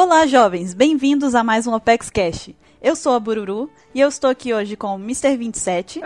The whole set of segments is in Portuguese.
Olá, jovens! Bem-vindos a mais um Opex Cash. Eu sou a Bururu e eu estou aqui hoje com o Mr. 27,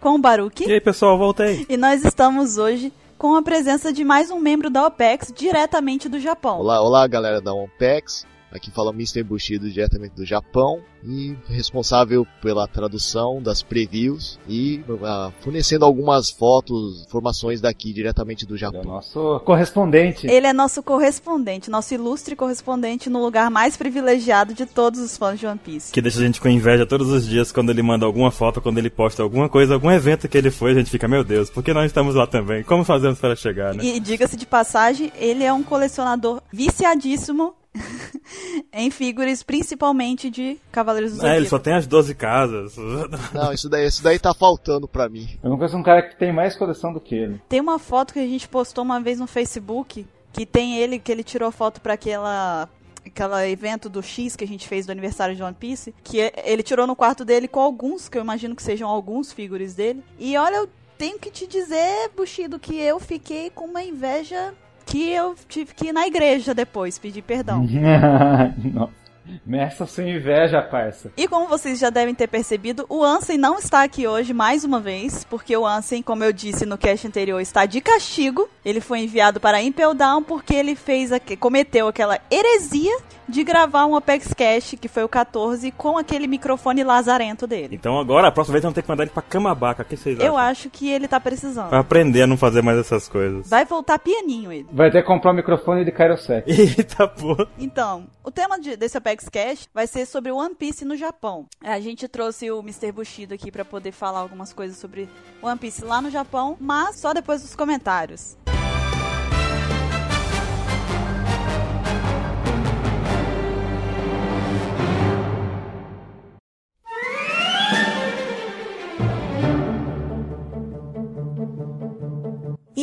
com o Baruki. E aí, pessoal, voltei. E nós estamos hoje com a presença de mais um membro da OPEX diretamente do Japão. Olá, olá, galera da OPEX. Aqui fala Mr. Bushido diretamente do Japão e responsável pela tradução das previews e uh, fornecendo algumas fotos, informações daqui diretamente do Japão. Ele é nosso correspondente. Ele é nosso correspondente, nosso ilustre correspondente no lugar mais privilegiado de todos os fãs de One Piece. Que deixa a gente com inveja todos os dias quando ele manda alguma foto, quando ele posta alguma coisa, algum evento que ele foi, a gente fica, meu Deus, por que nós estamos lá também? Como fazemos para chegar, né? E diga-se de passagem, ele é um colecionador viciadíssimo em figures, principalmente de Cavaleiros do Zodíaco. É, ele só tem as 12 casas. Não, isso daí, isso daí tá faltando pra mim. Eu não conheço um cara que tem mais coleção do que ele. Tem uma foto que a gente postou uma vez no Facebook, que tem ele, que ele tirou foto pra aquela aquela evento do X que a gente fez do aniversário de One Piece, que ele tirou no quarto dele com alguns, que eu imagino que sejam alguns figures dele. E olha, eu tenho que te dizer, Bushido, que eu fiquei com uma inveja que eu tive que ir na igreja depois pedir perdão. Nossa. Meça sem inveja, parça. E como vocês já devem ter percebido, o Ansem não está aqui hoje mais uma vez, porque o Ansem, como eu disse no cast anterior, está de castigo. Ele foi enviado para Impel Down porque ele fez cometeu aquela heresia de gravar um Apex Cash, que foi o 14, com aquele microfone lazarento dele. Então agora, a próxima vez, vamos ter que mandar ele pra Camabaca. O que vocês Eu acham? acho que ele tá precisando. Pra aprender a não fazer mais essas coisas. Vai voltar pianinho ele. Vai ter que comprar um microfone de Kairosek. Eita porra. Então, o tema de, desse Apex Cash vai ser sobre One Piece no Japão. A gente trouxe o Mr. Bushido aqui para poder falar algumas coisas sobre One Piece lá no Japão, mas só depois dos comentários.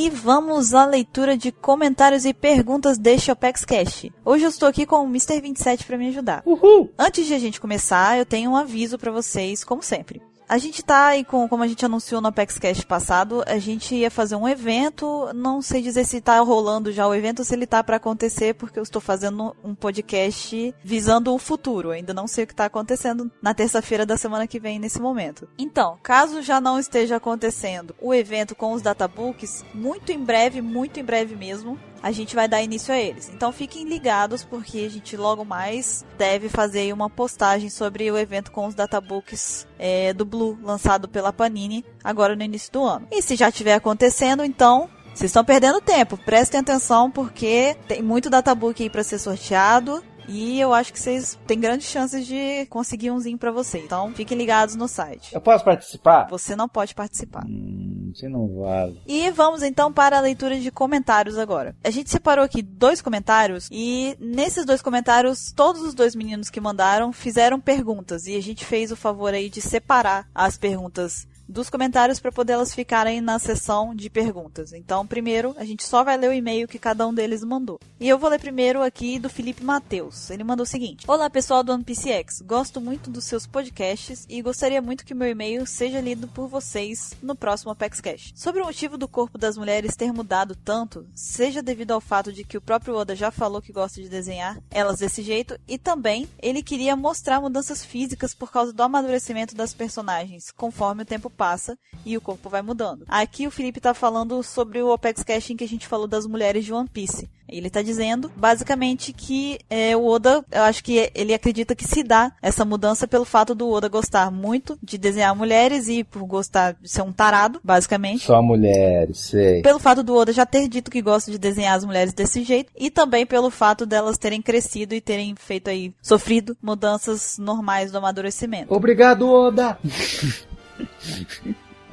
E vamos à leitura de comentários e perguntas deste Opex Cash. Hoje eu estou aqui com o Mr. 27 para me ajudar. Uhul! Antes de a gente começar, eu tenho um aviso para vocês, como sempre. A gente tá aí com, como a gente anunciou no Apex Cash passado, a gente ia fazer um evento, não sei dizer se tá rolando já o evento se ele tá para acontecer, porque eu estou fazendo um podcast visando o futuro, ainda não sei o que tá acontecendo na terça-feira da semana que vem nesse momento. Então, caso já não esteja acontecendo o evento com os databooks, muito em breve, muito em breve mesmo, a gente vai dar início a eles. Então fiquem ligados porque a gente logo mais deve fazer uma postagem sobre o evento com os databooks é, do Blue lançado pela Panini agora no início do ano. E se já estiver acontecendo, então vocês estão perdendo tempo. Prestem atenção porque tem muito databook aí para ser sorteado. E eu acho que vocês têm grandes chances de conseguir umzinho pra vocês. Então, fiquem ligados no site. Eu posso participar? Você não pode participar. Hum, você não vale. E vamos então para a leitura de comentários agora. A gente separou aqui dois comentários e nesses dois comentários, todos os dois meninos que mandaram fizeram perguntas e a gente fez o favor aí de separar as perguntas dos comentários para poder elas ficarem na seção de perguntas. Então, primeiro, a gente só vai ler o e-mail que cada um deles mandou. E eu vou ler primeiro aqui do Felipe Mateus. Ele mandou o seguinte: Olá, pessoal do OnePCX. Gosto muito dos seus podcasts e gostaria muito que meu e-mail seja lido por vocês no próximo Apex Cash. Sobre o motivo do corpo das mulheres ter mudado tanto, seja devido ao fato de que o próprio Oda já falou que gosta de desenhar elas desse jeito e também ele queria mostrar mudanças físicas por causa do amadurecimento das personagens, conforme o tempo passa e o corpo vai mudando. Aqui o Felipe tá falando sobre o Opex em que a gente falou das mulheres de One Piece. Ele tá dizendo, basicamente, que é, o Oda, eu acho que ele acredita que se dá essa mudança pelo fato do Oda gostar muito de desenhar mulheres e por gostar de ser um tarado, basicamente. Só mulheres, sei. Pelo fato do Oda já ter dito que gosta de desenhar as mulheres desse jeito e também pelo fato delas terem crescido e terem feito aí, sofrido mudanças normais do amadurecimento. Obrigado, Oda!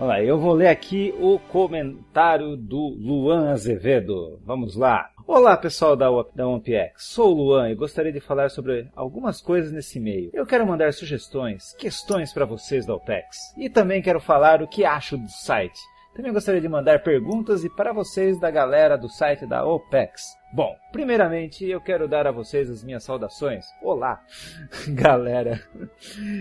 Olha, eu vou ler aqui o comentário do Luan Azevedo. Vamos lá. Olá, pessoal da, da OnePX. Sou o Luan e gostaria de falar sobre algumas coisas nesse e-mail. Eu quero mandar sugestões, questões para vocês da OPEX. E também quero falar o que acho do site. Também gostaria de mandar perguntas e para vocês da galera do site da OPEX. Bom, primeiramente eu quero dar a vocês as minhas saudações. Olá, galera.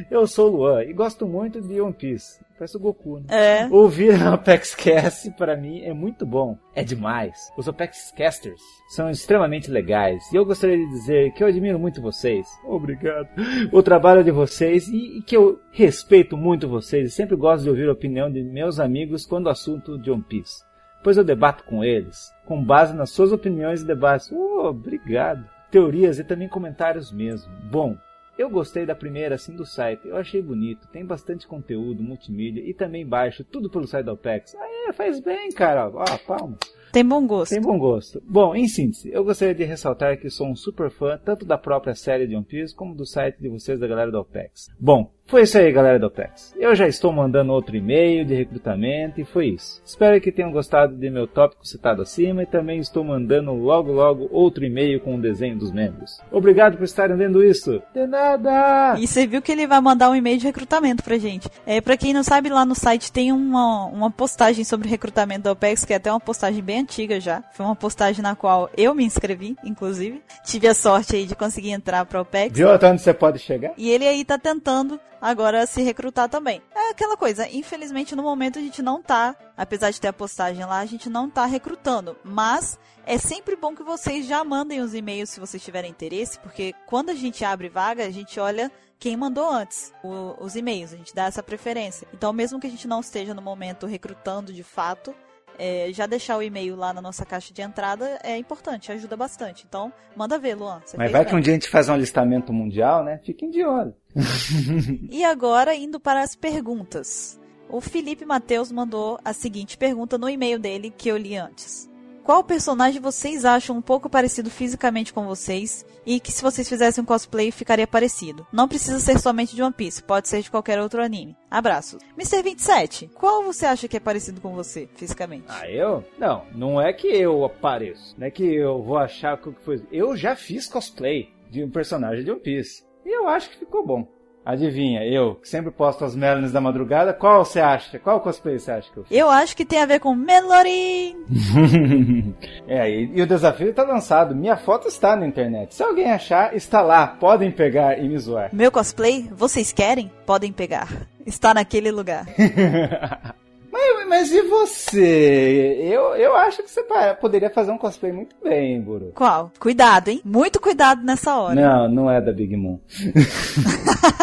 Eu sou o Luan e gosto muito de One Piece. Parece o Goku, né? É. Ouvir a Apex Cast para mim é muito bom. É demais. Os Apex Casters são extremamente legais e eu gostaria de dizer que eu admiro muito vocês. Obrigado. O trabalho de vocês e, e que eu respeito muito vocês e sempre gosto de ouvir a opinião de meus amigos quando o assunto de One Piece pois eu debato com eles, com base nas suas opiniões e debates. Oh, obrigado. Teorias e também comentários mesmo. Bom, eu gostei da primeira assim do site, eu achei bonito, tem bastante conteúdo, multimídia e também baixo, tudo pelo site da OPEX. Ah, é, faz bem, cara. Ó, ah, palma. Tem bom gosto. Tem bom gosto. Bom, em síntese, eu gostaria de ressaltar que sou um super fã tanto da própria série de One Piece como do site de vocês da galera da OPEX. Bom, foi isso aí, galera do OPEX. Eu já estou mandando outro e-mail de recrutamento e foi isso. Espero que tenham gostado de meu tópico citado acima e também estou mandando logo logo outro e-mail com o desenho dos membros. Obrigado por estarem vendo isso. De nada! E você viu que ele vai mandar um e-mail de recrutamento pra gente. É, pra quem não sabe, lá no site tem uma, uma postagem sobre recrutamento da OPEX, que é até uma postagem bem antiga já. Foi uma postagem na qual eu me inscrevi, inclusive. Tive a sorte aí de conseguir entrar pra OPEX. Viu até onde você pode chegar? E ele aí tá tentando agora se recrutar também. É aquela coisa, infelizmente no momento a gente não tá, apesar de ter a postagem lá, a gente não tá recrutando, mas é sempre bom que vocês já mandem os e-mails se vocês tiverem interesse, porque quando a gente abre vaga, a gente olha quem mandou antes o, os e-mails, a gente dá essa preferência. Então, mesmo que a gente não esteja no momento recrutando de fato, é, já deixar o e-mail lá na nossa caixa de entrada é importante, ajuda bastante. Então, manda ver, Luan. Mas vai bem. que um dia a gente faz um alistamento mundial, né? Fiquem de olho. e agora, indo para as perguntas. O Felipe Matheus mandou a seguinte pergunta no e-mail dele que eu li antes. Qual personagem vocês acham um pouco parecido fisicamente com vocês e que se vocês fizessem um cosplay ficaria parecido? Não precisa ser somente de One Piece, pode ser de qualquer outro anime. Abraços. Mr. 27, qual você acha que é parecido com você fisicamente? Ah, eu? Não, não é que eu apareço. Não é que eu vou achar que foi. Eu já fiz cosplay de um personagem de One Piece. E eu acho que ficou bom. Adivinha, eu, que sempre posto as Melons da madrugada, qual você acha? Qual cosplay você acha que eu fiz? Eu acho que tem a ver com Melorin! é, e, e, o desafio está lançado. Minha foto está na internet. Se alguém achar, está lá. Podem pegar e me zoar. Meu cosplay, vocês querem? Podem pegar. Está naquele lugar. Mas, mas, e você? Eu, eu acho que você poderia fazer um cosplay muito bem, Buru. Qual? Cuidado, hein? Muito cuidado nessa hora. Não, não é da Big Moon.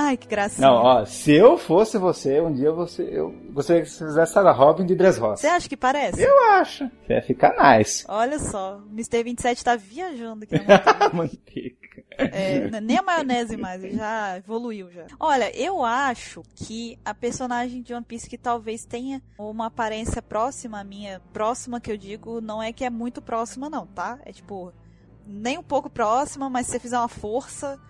Ai, que gracinha. Não, ó, se eu fosse você, um dia você, eu gostaria que você fizesse a Robin de Dressrosa. Você acha que parece? Eu acho. Você ia ficar nice. Olha só, o Mr. 27 tá viajando aqui na manteiga. É, nem a maionese mais, já evoluiu já. Olha, eu acho que a personagem de One Piece que talvez tenha uma aparência próxima à minha, próxima que eu digo, não é que é muito próxima não, tá? É tipo, nem um pouco próxima, mas se você fizer uma força,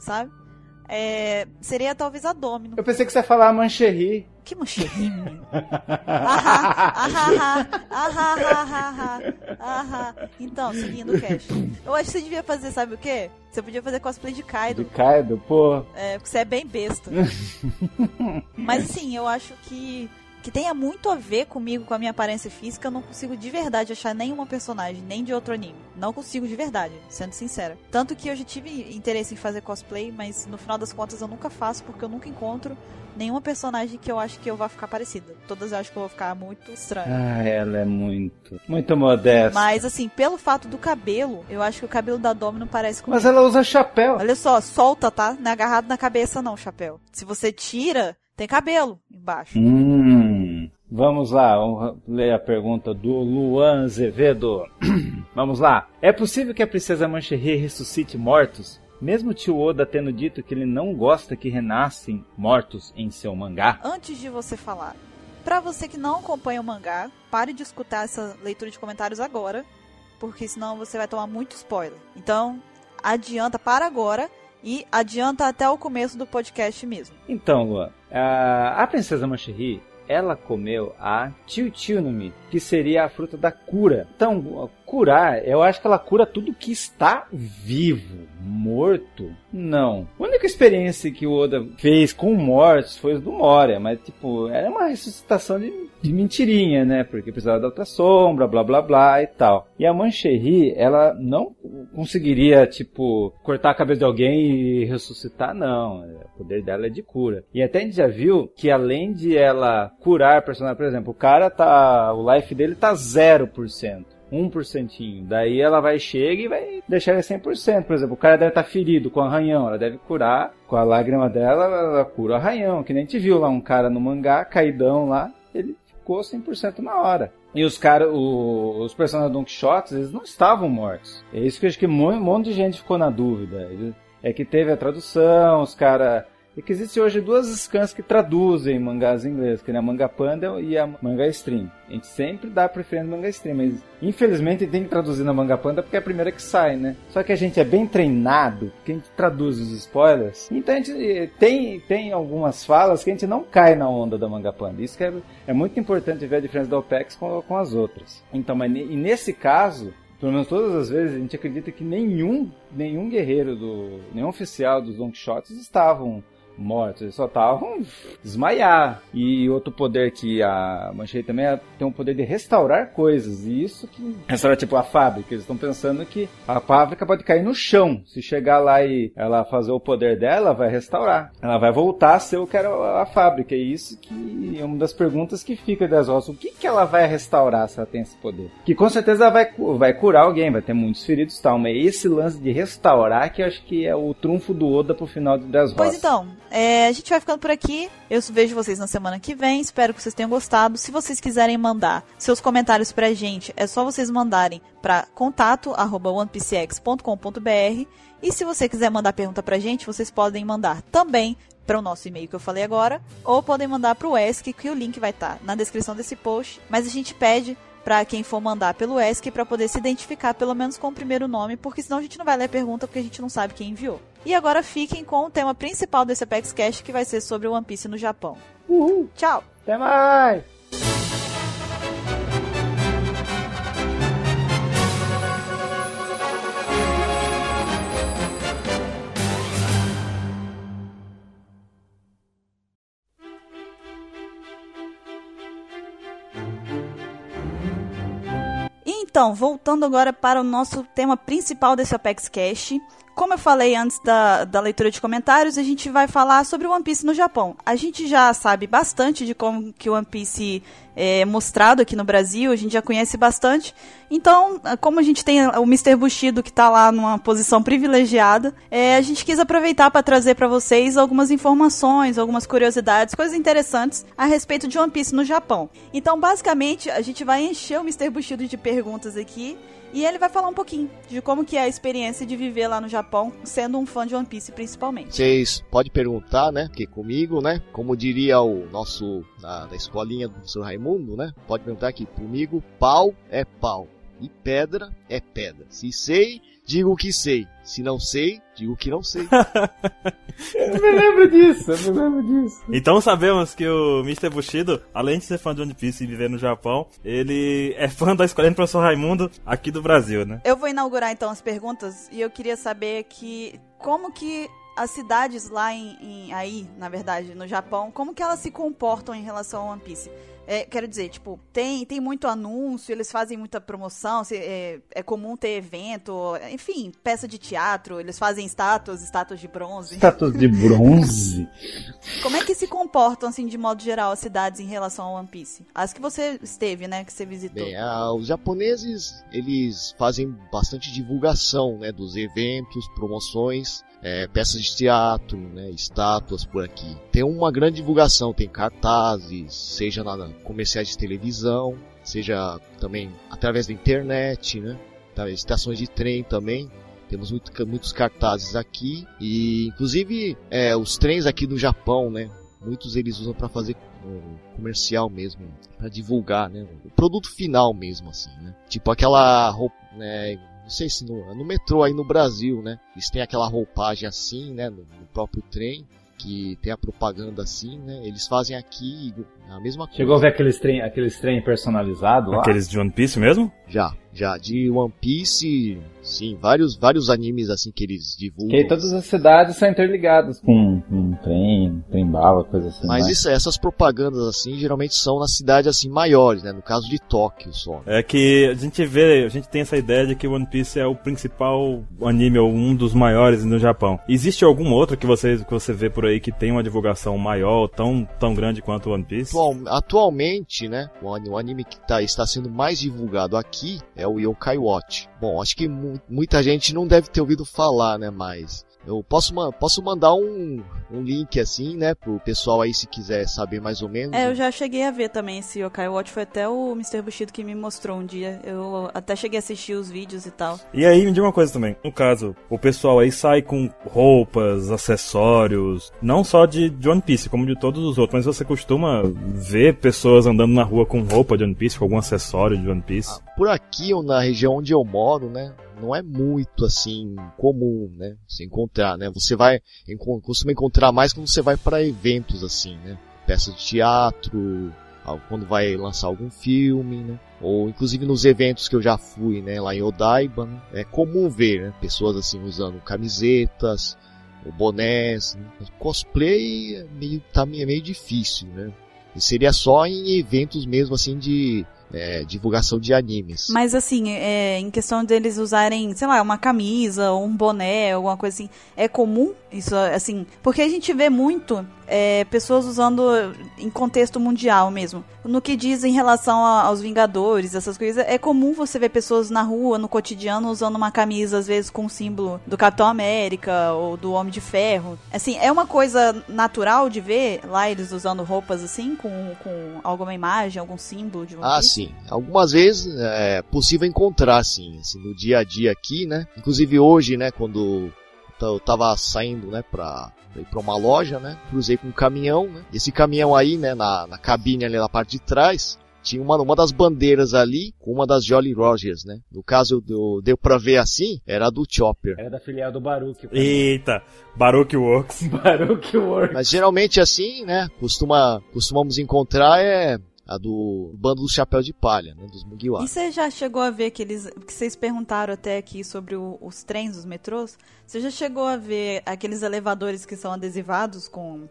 sabe? É, seria talvez a Domino. Eu pensei que você ia falar a Mancherry. Que Mancherry, menino? ahá, ahá, ahá, ahá, ahá, Então, seguindo o cast. Eu acho que você devia fazer, sabe o quê? Você podia fazer cosplay de Kaido. De Kaido, pô. É, porque você é bem besta. Mas sim, eu acho que que tenha muito a ver comigo, com a minha aparência física, eu não consigo de verdade achar nenhuma personagem, nem de outro anime. Não consigo de verdade, sendo sincera. Tanto que eu já tive interesse em fazer cosplay, mas no final das contas eu nunca faço porque eu nunca encontro nenhuma personagem que eu acho que eu vá ficar parecida. Todas eu acho que eu vou ficar muito estranha. Ah, ela é muito, muito modesta. Mas assim, pelo fato do cabelo, eu acho que o cabelo da Domino parece com. Mas ela usa chapéu. Olha só, solta, tá? Não é agarrado na cabeça não, chapéu. Se você tira, tem cabelo embaixo. Hum, vamos lá, vamos ler a pergunta do Luan Azevedo. vamos lá. É possível que a princesa Mancherry ressuscite mortos? Mesmo tio Oda tendo dito que ele não gosta que renascem mortos em seu mangá? Antes de você falar, para você que não acompanha o mangá, pare de escutar essa leitura de comentários agora, porque senão você vai tomar muito spoiler. Então, adianta para agora e adianta até o começo do podcast mesmo. Então, Luan, a, a princesa Mancherry, ela comeu a Tiltilnumi, que seria a fruta da cura. Então, curar, eu acho que ela cura tudo que está vivo. Morto? Não. A única experiência que o Oda fez com mortos foi do Moria, mas tipo, era uma ressuscitação de de mentirinha, né? Porque precisava da outra sombra, blá blá blá e tal. E a Mancherry, ela não conseguiria, tipo, cortar a cabeça de alguém e ressuscitar, não. O poder dela é de cura. E até a gente já viu que além de ela curar personagem, por exemplo, o cara tá. O life dele tá 0%. 1%. Daí ela vai, chega e vai deixar ele 100%. Por exemplo, o cara deve estar tá ferido com arranhão, ela deve curar. Com a lágrima dela, ela cura o arranhão. Que nem gente viu lá um cara no mangá, caidão lá, ele ficou 100% na hora. E os caras, os personagens do Don Quixote, eles não estavam mortos. É isso que eu acho que um monte de gente ficou na dúvida. É que teve a tradução, os caras é que existem hoje duas scans que traduzem mangás em inglês, que é a Manga Panda e a Manga Stream. A gente sempre dá preferência Manga Stream, mas infelizmente tem que traduzir na Manga Panda porque é a primeira que sai, né? Só que a gente é bem treinado, que a gente traduz os spoilers, então a gente eh, tem, tem algumas falas que a gente não cai na onda da Manga Panda. Isso é, é muito importante ver a diferença da OPEX com, com as outras. Então, mas e nesse caso, pelo menos todas as vezes, a gente acredita que nenhum, nenhum guerreiro, do, nenhum oficial dos Don Quixotes estavam mortos, eles só estavam desmaiar. E outro poder que a Manchete também é, tem um poder de restaurar coisas. E isso que restaurar tipo a fábrica. Eles estão pensando que a fábrica pode cair no chão. Se chegar lá e ela fazer o poder dela, vai restaurar. Ela vai voltar a ser o que era a fábrica. E isso que é uma das perguntas que fica das roças. O que, que ela vai restaurar se ela tem esse poder? Que com certeza ela vai, vai curar alguém, vai ter muitos feridos e tal. Mas esse lance de restaurar que eu acho que é o trunfo do Oda pro final de Das Roças. Pois então, é, a gente vai ficando por aqui. Eu vejo vocês na semana que vem. Espero que vocês tenham gostado. Se vocês quiserem mandar seus comentários pra gente, é só vocês mandarem para contato@onepcx.com.br. E se você quiser mandar pergunta pra gente, vocês podem mandar também para o nosso e-mail que eu falei agora, ou podem mandar para o ESC, que o link vai estar tá na descrição desse post. Mas a gente pede para quem for mandar pelo ESC para poder se identificar pelo menos com o primeiro nome, porque senão a gente não vai ler a pergunta porque a gente não sabe quem enviou. E agora fiquem com o tema principal desse Apex Cash que vai ser sobre o One Piece no Japão. Uhul. Tchau. Até mais. Então, voltando agora para o nosso tema principal desse Apex Cash. Como eu falei antes da, da leitura de comentários, a gente vai falar sobre o One Piece no Japão. A gente já sabe bastante de como que o One Piece é mostrado aqui no Brasil, a gente já conhece bastante. Então, como a gente tem o Mr. Bushido que está lá numa posição privilegiada, é, a gente quis aproveitar para trazer para vocês algumas informações, algumas curiosidades, coisas interessantes a respeito de One Piece no Japão. Então, basicamente, a gente vai encher o Mr. Bushido de perguntas aqui e ele vai falar um pouquinho de como que é a experiência de viver lá no Japão, sendo um fã de One Piece principalmente. Vocês podem perguntar, né? Que comigo, né? Como diria o nosso da, da escolinha do professor Raimundo, né? Pode perguntar aqui comigo, pau é pau e pedra é pedra. Se sei, digo que sei. Se não sei, digo que não sei. eu me lembro disso, eu me lembro disso. Então sabemos que o Mr. Bushido, além de ser fã de One Piece e viver no Japão, ele é fã da escola do professor Raimundo aqui do Brasil, né? Eu vou inaugurar então as perguntas e eu queria saber que como que as cidades lá em, em, aí, na verdade, no Japão, como que elas se comportam em relação ao One Piece? É, quero dizer, tipo, tem, tem muito anúncio, eles fazem muita promoção, é, é comum ter evento, enfim, peça de teatro, eles fazem estátuas, estátuas de bronze. Estátuas de bronze? Como é que se comportam, assim, de modo geral, as cidades em relação ao One Piece? As que você esteve, né, que você visitou. Bem, ah, os japoneses, eles fazem bastante divulgação, né, dos eventos, promoções, é, peças de teatro, né, estátuas por aqui. Tem uma grande divulgação, tem cartazes, seja na comerciais de televisão, seja também através da internet, né, tá, estações de trem também. Temos muito, muitos cartazes aqui e, inclusive, é, os trens aqui no Japão, né, muitos eles usam para fazer comercial mesmo, para divulgar, né, o produto final mesmo, assim, né. Tipo aquela roupa, né, não sei se no, no metrô aí no Brasil, né? Eles têm aquela roupagem assim, né? No, no próprio trem que tem a propaganda assim, né? Eles fazem aqui a mesma coisa. Chegou a ver aqueles trem, aqueles trem personalizados lá? Aqueles de One Piece mesmo? Já. Já de One Piece, sim, vários, vários animes assim que eles divulgam. Que todas as cidades são interligadas com um trem, trem bala, coisa assim. Mas né? isso, essas propagandas assim, geralmente são nas cidades assim maiores, né? No caso de Tóquio só. É que a gente vê, a gente tem essa ideia de que One Piece é o principal anime ou um dos maiores no Japão. Existe algum outro que você, que você vê por aí que tem uma divulgação maior, tão, tão grande quanto One Piece? Atual, atualmente, né? O ani- o anime que tá, está sendo mais divulgado aqui é o Yokai Watch. Bom, acho que mu- muita gente não deve ter ouvido falar, né? Mas eu posso, posso mandar um, um link assim, né? Pro pessoal aí se quiser saber mais ou menos. É, eu já cheguei a ver também esse Yokai Watch. Foi até o Mr. Bushido que me mostrou um dia. Eu até cheguei a assistir os vídeos e tal. E aí, me diga uma coisa também. No caso, o pessoal aí sai com roupas, acessórios, não só de, de One Piece, como de todos os outros, mas você costuma ver pessoas andando na rua com roupa de One Piece, com algum acessório de One Piece? Por aqui, ou na região onde eu moro, né? Não é muito assim comum, né? Se encontrar, né? Você vai costuma encontrar mais quando você vai para eventos assim, né? Peças de teatro, quando vai lançar algum filme, né? Ou inclusive nos eventos que eu já fui, né? Lá em Odaiba, né? é comum ver, né? Pessoas assim usando camisetas, bonés. Né? Cosplay é meio tá meio, meio difícil, né? E seria só em eventos mesmo assim de é, divulgação de animes. Mas assim, é, em questão deles usarem, sei lá, uma camisa ou um boné, alguma coisa assim, é comum isso, assim? Porque a gente vê muito é, pessoas usando em contexto mundial mesmo. No que diz em relação a- aos Vingadores, essas coisas, é comum você ver pessoas na rua, no cotidiano, usando uma camisa, às vezes com o símbolo do Capitão América ou do Homem de Ferro. Assim, é uma coisa natural de ver lá eles usando roupas assim, com, com alguma imagem, algum símbolo de Ah, sim. Algumas vezes é possível encontrar, assim, assim, no dia a dia aqui, né? Inclusive hoje, né, quando eu tava saindo, né, pra, pra ir pra uma loja, né? Cruzei com um caminhão, né? Esse caminhão aí, né, na, na cabine ali na parte de trás, tinha uma, uma das bandeiras ali com uma das Jolly Rogers, né? No caso, deu, deu pra ver assim, era a do Chopper. Era da filial do Baruch. Eita, Baruch Works. Baruch Works. Mas geralmente assim, né, costuma, costumamos encontrar é a do bando do Chapéu de Palha, né, dos Mugiwara. E você já chegou a ver aqueles. que vocês perguntaram até aqui sobre o- os trens, os metrôs? Você já chegou a ver aqueles elevadores que são adesivados com.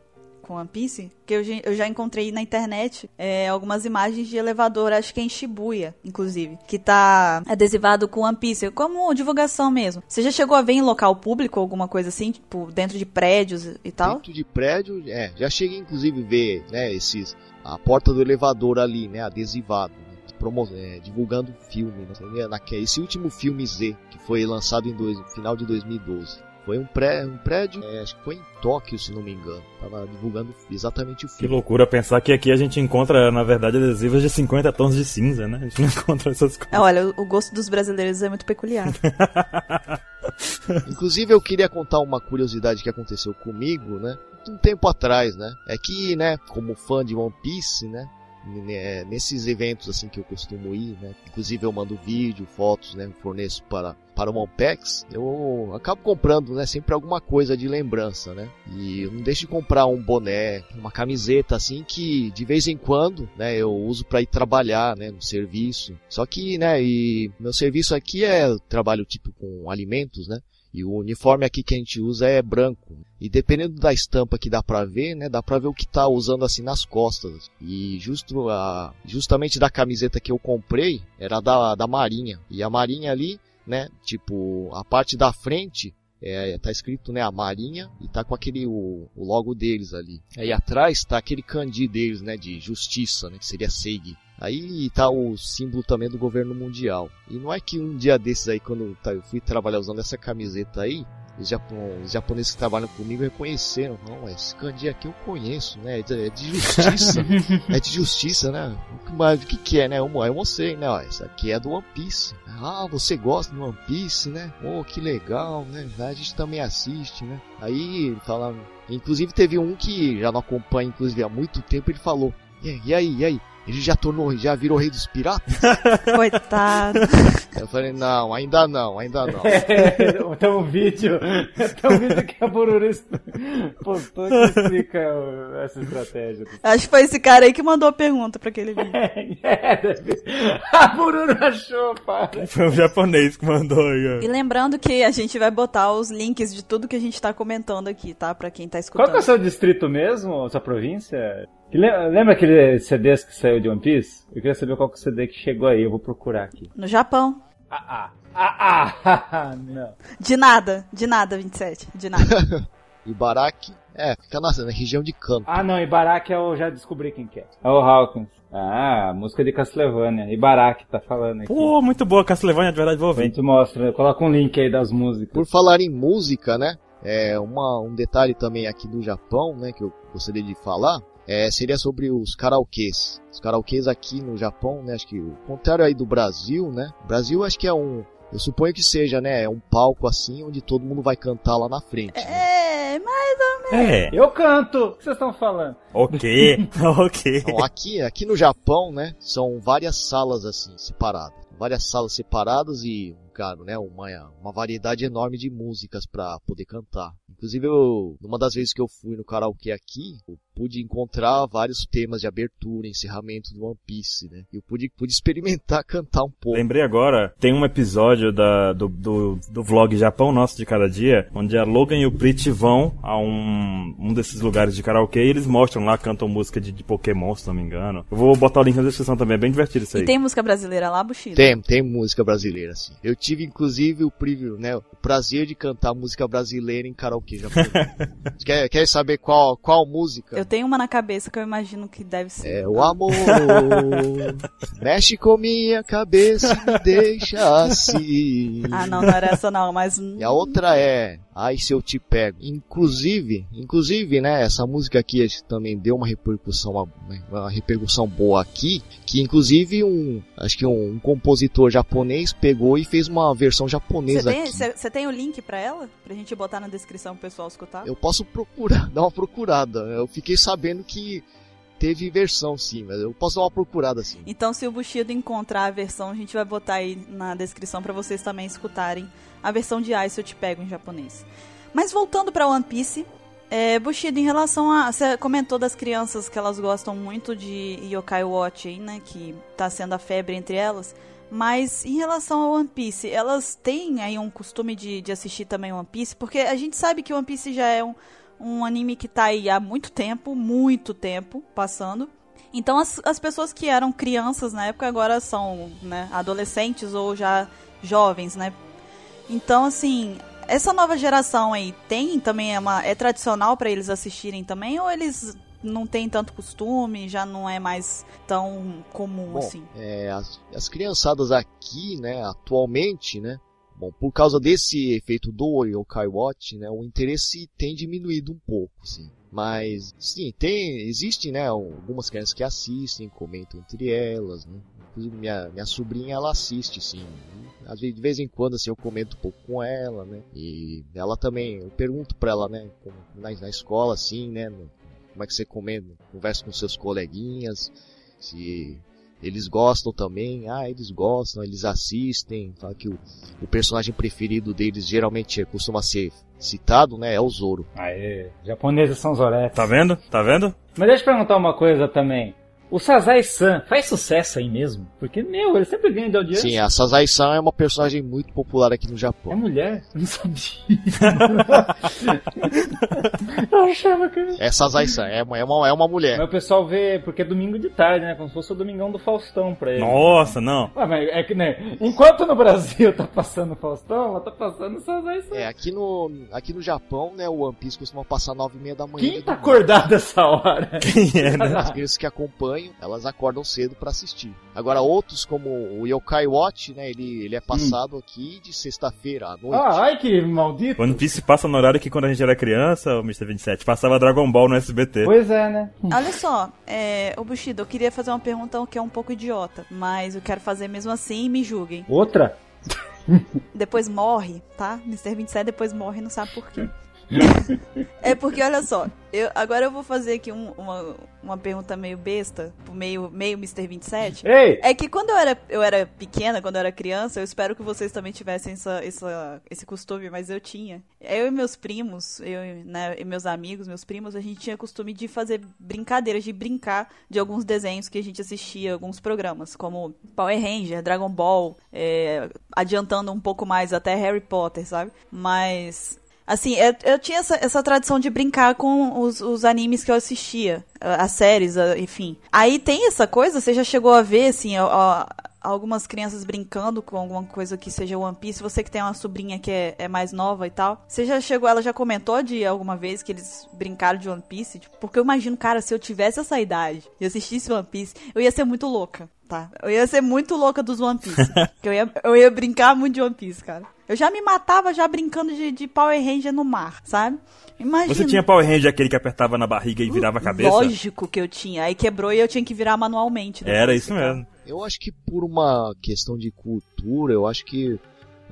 Com One Piece, que eu, já- eu já encontrei na internet é, algumas imagens de elevador, acho que é em Shibuya, inclusive, que tá adesivado com One Piece, como divulgação mesmo. Você já chegou a ver em local público alguma coisa assim, tipo, dentro de prédios e tal? Dentro de prédio, é, já cheguei inclusive a ver, né, esses, a porta do elevador ali, né, adesivado, né, promo, é, divulgando filme, né, naque- esse último filme Z, que foi lançado em dois, no final de 2012. Foi um, pré, um prédio, é, acho que foi em Tóquio, se não me engano. Tava divulgando exatamente o Que filme. loucura pensar que aqui a gente encontra, na verdade, adesivos de 50 tons de cinza, né? A gente não encontra essas coisas. É, olha, o- gosto dos brasileiros é muito peculiar. Inclusive eu queria contar uma curiosidade que aconteceu comigo, né? Um tempo atrás, né? É que, né, como fã de One Piece, né? né, Nesses eventos assim que eu costumo ir, né? Inclusive eu mando vídeo, fotos, né? Forneço para para o Monpex, eu acabo comprando, né? Sempre alguma coisa de lembrança, né? E não deixo de comprar um boné, uma camiseta assim que de vez em quando, né? Eu uso para ir trabalhar, né? No serviço. Só que, né? E meu serviço aqui é trabalho tipo com alimentos, né? E o uniforme aqui que a gente usa é branco. E dependendo da estampa que dá pra ver, né, dá pra ver o que tá usando assim nas costas. E justo a, justamente da camiseta que eu comprei era da, da Marinha. E a Marinha ali, né, tipo, a parte da frente é, tá escrito, né, a Marinha e tá com aquele, o, o logo deles ali. Aí atrás tá aquele kanji deles, né, de justiça, né, que seria Seigi. Aí tá o símbolo também do governo mundial. E não é que um dia desses aí, quando tá- eu fui trabalhar usando essa camiseta aí, os, japo- os japoneses que trabalham comigo reconheceram. Não, esse kanji aqui eu conheço, né? É de, é de justiça. é de justiça, né? Mas o que que é, né? Eu, eu mostrei, né? Ó, essa aqui é do One Piece. Ah, você gosta do One Piece, né? Oh, que legal, né? A gente também assiste, né? Aí, falaram... Inclusive teve um que já não acompanha, inclusive, há muito tempo, ele falou... E aí, e aí? Ele já tornou, já virou rei dos piratas? Coitado. Eu falei, não, ainda não, ainda não. É, tem um vídeo, tem um vídeo que a Bururu postou que explica essa estratégia. Acho que foi esse cara aí que mandou a pergunta pra aquele vídeo. É, deve... A Bururu achou, para. Foi um japonês que mandou aí, E lembrando que a gente vai botar os links de tudo que a gente tá comentando aqui, tá? Pra quem tá escutando. Qual que é o seu distrito mesmo, sua província? Lembra aquele CDs que saiu de One Piece? Eu queria saber qual que é o CD que chegou aí, eu vou procurar aqui. No Japão. Ah, ah, ah, ah, não. De nada, de nada, 27, de nada. Ibaraki, é, fica na, na, região de Kanto. Ah, não, Ibaraki eu já descobri quem que é. É o Hawkins. Ah, música de Castlevania. Ibaraki tá falando aqui. Pô, muito boa Castlevania, de verdade, vou ver. A gente mostra, coloca um link aí das músicas. Por falar em música, né? É, uma, um detalhe também aqui do Japão, né, que eu gostaria de falar, é, seria sobre os karaokês. Os karaokês aqui no Japão, né? Acho que o contrário aí do Brasil, né? O Brasil acho que é um. Eu suponho que seja, né? É um palco assim onde todo mundo vai cantar lá na frente. Né? É, mais ou menos. É. Eu canto. O que vocês estão falando? Ok, ok. Então, aqui, aqui no Japão, né? São várias salas assim, separadas. Várias salas separadas e cara, né, uma, uma variedade enorme de músicas para poder cantar. Inclusive, eu, numa das vezes que eu fui no karaokê aqui, eu pude encontrar vários temas de abertura, encerramento do One Piece, né? Eu pude, pude experimentar cantar um pouco. Lembrei agora, tem um episódio da, do, do, do vlog Japão Nosso de Cada Dia, onde a Logan e o Prit vão a um, um desses lugares de karaokê e eles mostram lá, cantam música de, de Pokémon, se não me engano. Eu vou botar o link na descrição também, é bem divertido isso aí. E tem música brasileira lá, Buxira? Tem, tem música brasileira, sim. Eu tive, inclusive, o, preview, né, o prazer de cantar música brasileira em karaokê japonês. quer, quer saber qual, qual música? Eu tenho uma na cabeça que eu imagino que deve ser. É o amor, mexe com minha cabeça e me deixa assim. Ah, não, não era essa não, mas... E a outra é Ai se eu te pego. Inclusive, inclusive, né, essa música aqui também deu uma repercussão, uma, uma repercussão boa aqui, que inclusive um, acho que um, um, compositor japonês pegou e fez uma versão japonesa Você tem, tem, o link para ela? Pra gente botar na descrição pro pessoal escutar? Eu posso procurar, dar uma procurada. Eu fiquei sabendo que teve versão sim, mas eu posso dar uma procurada sim. Então, se o Bushido encontrar a versão, a gente vai botar aí na descrição para vocês também escutarem a versão de Ice Eu Te Pego em japonês. Mas voltando para One Piece, é, Bushido, em relação a. Você comentou das crianças que elas gostam muito de Yokai Watch aí, né? Que tá sendo a febre entre elas. Mas em relação ao One Piece, elas têm aí um costume de, de assistir também One Piece? Porque a gente sabe que One Piece já é um, um anime que tá aí há muito tempo, muito tempo passando. Então as, as pessoas que eram crianças na época agora são né, adolescentes ou já jovens, né? Então, assim, essa nova geração aí tem também é, uma, é tradicional para eles assistirem também ou eles não têm tanto costume, já não é mais tão comum Bom, assim? É, as, as criançadas aqui, né, atualmente, né, Bom, por causa desse efeito do Yokai Watch, né, o interesse tem diminuído um pouco, sim. Mas, sim, tem, existe, né, algumas crianças que assistem, comentam entre elas, né. Inclusive, minha, minha sobrinha, ela assiste, sim. Às vezes, de vez em quando, assim, eu comento um pouco com ela, né. E ela também, eu pergunto pra ela, né, na, na escola, assim, né, como é que você comenta, conversa com seus coleguinhas, se eles gostam também, ah, eles gostam, eles assistem, fala que o, o personagem preferido deles geralmente costuma ser citado, né, é o Zoro. Aê, japoneses são Zoretes. Tá vendo? Tá vendo? Mas deixa eu perguntar uma coisa também. O Sazai-san faz sucesso aí mesmo? Porque, meu, ele sempre ganha de audiência. Sim, a Sazai-san é uma personagem muito popular aqui no Japão. É mulher? Eu não sabia. eu achava que... É Sazai-san, é uma, é, uma, é uma mulher. Mas o pessoal vê, porque é domingo de tarde, né? Como se fosse o domingão do Faustão pra ele. Nossa, não. Ah, mas é que, né? Enquanto no Brasil tá passando o Faustão, ela tá passando o Sazai-san. É, aqui no, aqui no Japão, né, o One Piece costuma passar nove e meia da manhã. Quem tá acordado essa hora? Quem é, né? As crianças que acompanham elas acordam cedo para assistir. Agora outros como o Yokai Watch, né, ele, ele é passado hum. aqui de sexta-feira à noite. Ah, ai que maldito. One Piece passa no horário que quando a gente era criança, o Mr. 27, passava Dragon Ball no SBT. Pois é, né? Olha só, é, o Bushido, eu queria fazer uma pergunta que é um pouco idiota, mas eu quero fazer mesmo assim e me julguem. Outra? depois morre, tá? Mr. 27 depois morre, não sabe por quê. É porque, olha só, eu, agora eu vou fazer aqui um- uma, uma pergunta meio besta, meio, meio Mr. 27. Ei! É que quando eu era, eu era pequena, quando eu era criança, eu espero que vocês também tivessem essa, essa, esse costume, mas eu tinha. Eu e meus primos, eu né, e meus amigos, meus primos, a gente tinha costume de fazer brincadeiras, de brincar de alguns desenhos que a gente assistia, alguns programas, como Power Ranger, Dragon Ball, é, adiantando um pouco mais até Harry Potter, sabe? Mas Assim, eu, eu tinha essa, essa tradição de brincar com os, os animes que eu assistia, a- as séries, a- enfim. Aí tem essa coisa, você já chegou a ver, assim, ó, algumas crianças brincando com alguma coisa que seja One Piece. Você que tem uma sobrinha que é, é mais nova e tal. Você já chegou, ela já comentou de alguma vez que eles brincaram de One Piece? Tipo, porque eu imagino, cara, se eu tivesse essa idade e assistisse One Piece, eu ia ser muito louca. Tá. Eu ia ser muito louca dos One Piece. que eu ia, eu ia brincar muito de One Piece, cara. Eu já me matava já brincando de, de Power Ranger no mar, sabe? Imagina. Você tinha Power Ranger aquele que apertava na barriga e virava a cabeça? Lógico que eu tinha. Aí quebrou e eu tinha que virar manualmente. depois, Era isso cara. mesmo. Eu acho que por uma questão de cultura, eu acho que.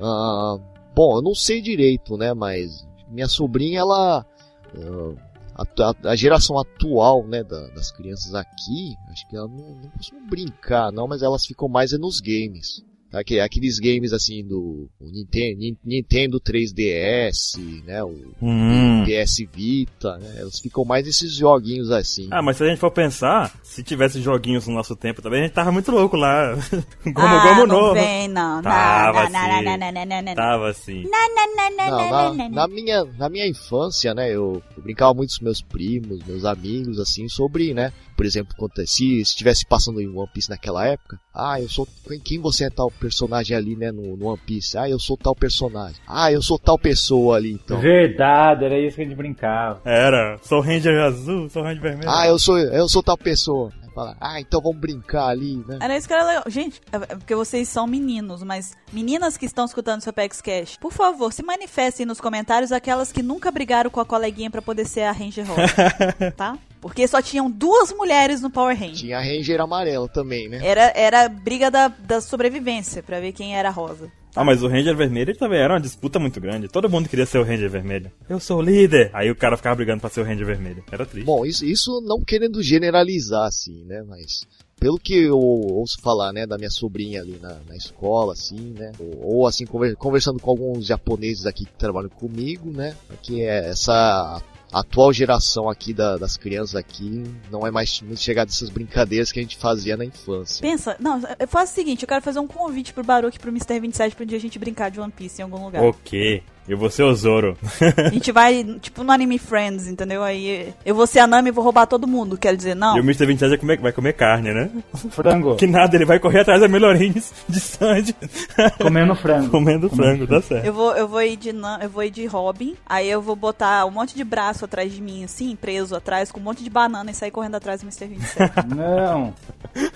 ah, bom, eu não sei direito, né? Mas minha sobrinha, ela. a, a- a geração atual, né, da- das crianças aqui, acho que ela não, não costuma brincar, não, mas elas ficam mais é nos games. Aque- Aqueles games assim do o Nintendo, Nin- Nintendo 3DS, né? O Hum. PS Vita, né? Elas ficam mais nesses joguinhos assim. Ah, mas se a gente for pensar, se tivesse joguinhos no nosso tempo também, a gente tava muito louco lá. Gomu ah, Gomu não no. vem, não. Tava não, não, assim. não, não, não, não, não, não. Tava assim. Não, na, na minha, na minha infância, né, eu, eu brincava muito com meus primos, meus amigos, assim, sobre, né, por exemplo, se estivesse passando em One Piece naquela época, ah, eu sou, quem você é tal personagem ali, né, no, no One Piece? Ah, eu sou tal personagem. Ah, eu sou tal pessoa ali, então. Verdade, era isso que a gente brincava. Era, sou Ranger azul, sou Ranger vermelho. Ah, eu sou, eu sou tal pessoa. Ah, então vamos brincar ali, né? Era isso que era legal. Gente, é é porque vocês são meninos, mas meninas que estão escutando seu Apex Cash, por favor, se manifestem nos comentários aquelas que nunca brigaram com a coleguinha pra poder ser a Ranger Rosa, tá? Porque só tinham duas mulheres no Power Ranger. Tinha a Ranger amarela também, né? Era, era briga da, da sobrevivência pra ver quem era rosa. Ah, mas o Ranger vermelho também era uma disputa muito grande. Todo mundo queria ser o Ranger vermelho. Eu sou o líder. Aí o cara ficava brigando pra ser o Ranger vermelho. Era triste. Bom, isso, isso não querendo generalizar, assim, né? Mas pelo que eu ouço falar, né, da minha sobrinha ali na, na escola, assim, né? Ou, ou, assim, conver- conversando com alguns japoneses aqui que trabalham comigo, né? Que é essa atual geração aqui da- das crianças aqui não é mais muito chegada dessas brincadeiras que a gente fazia na infância. Pensa, não, eu faço o seguinte, eu quero fazer um convite pro Baruch e pro Mr. 27 pra um dia a gente brincar de One Piece em algum lugar. Ok. Eu vou ser o Zoro. A gente vai, tipo, no Anime Friends, entendeu? Aí eu vou ser a Nami e vou roubar todo mundo, quero dizer, não. E o Mr. 27 vai comer, vai comer carne, né? Frango. Que nada, ele vai correr atrás da melhorins de Sandy. Comendo frango. Comendo frango, tá certo. Eu vou, eu vou ir de Nan- eu vou ir de Robin, aí eu vou botar um monte de braço atrás de mim, assim, preso atrás, com um monte de banana e sair correndo atrás do Mr. 27. Não.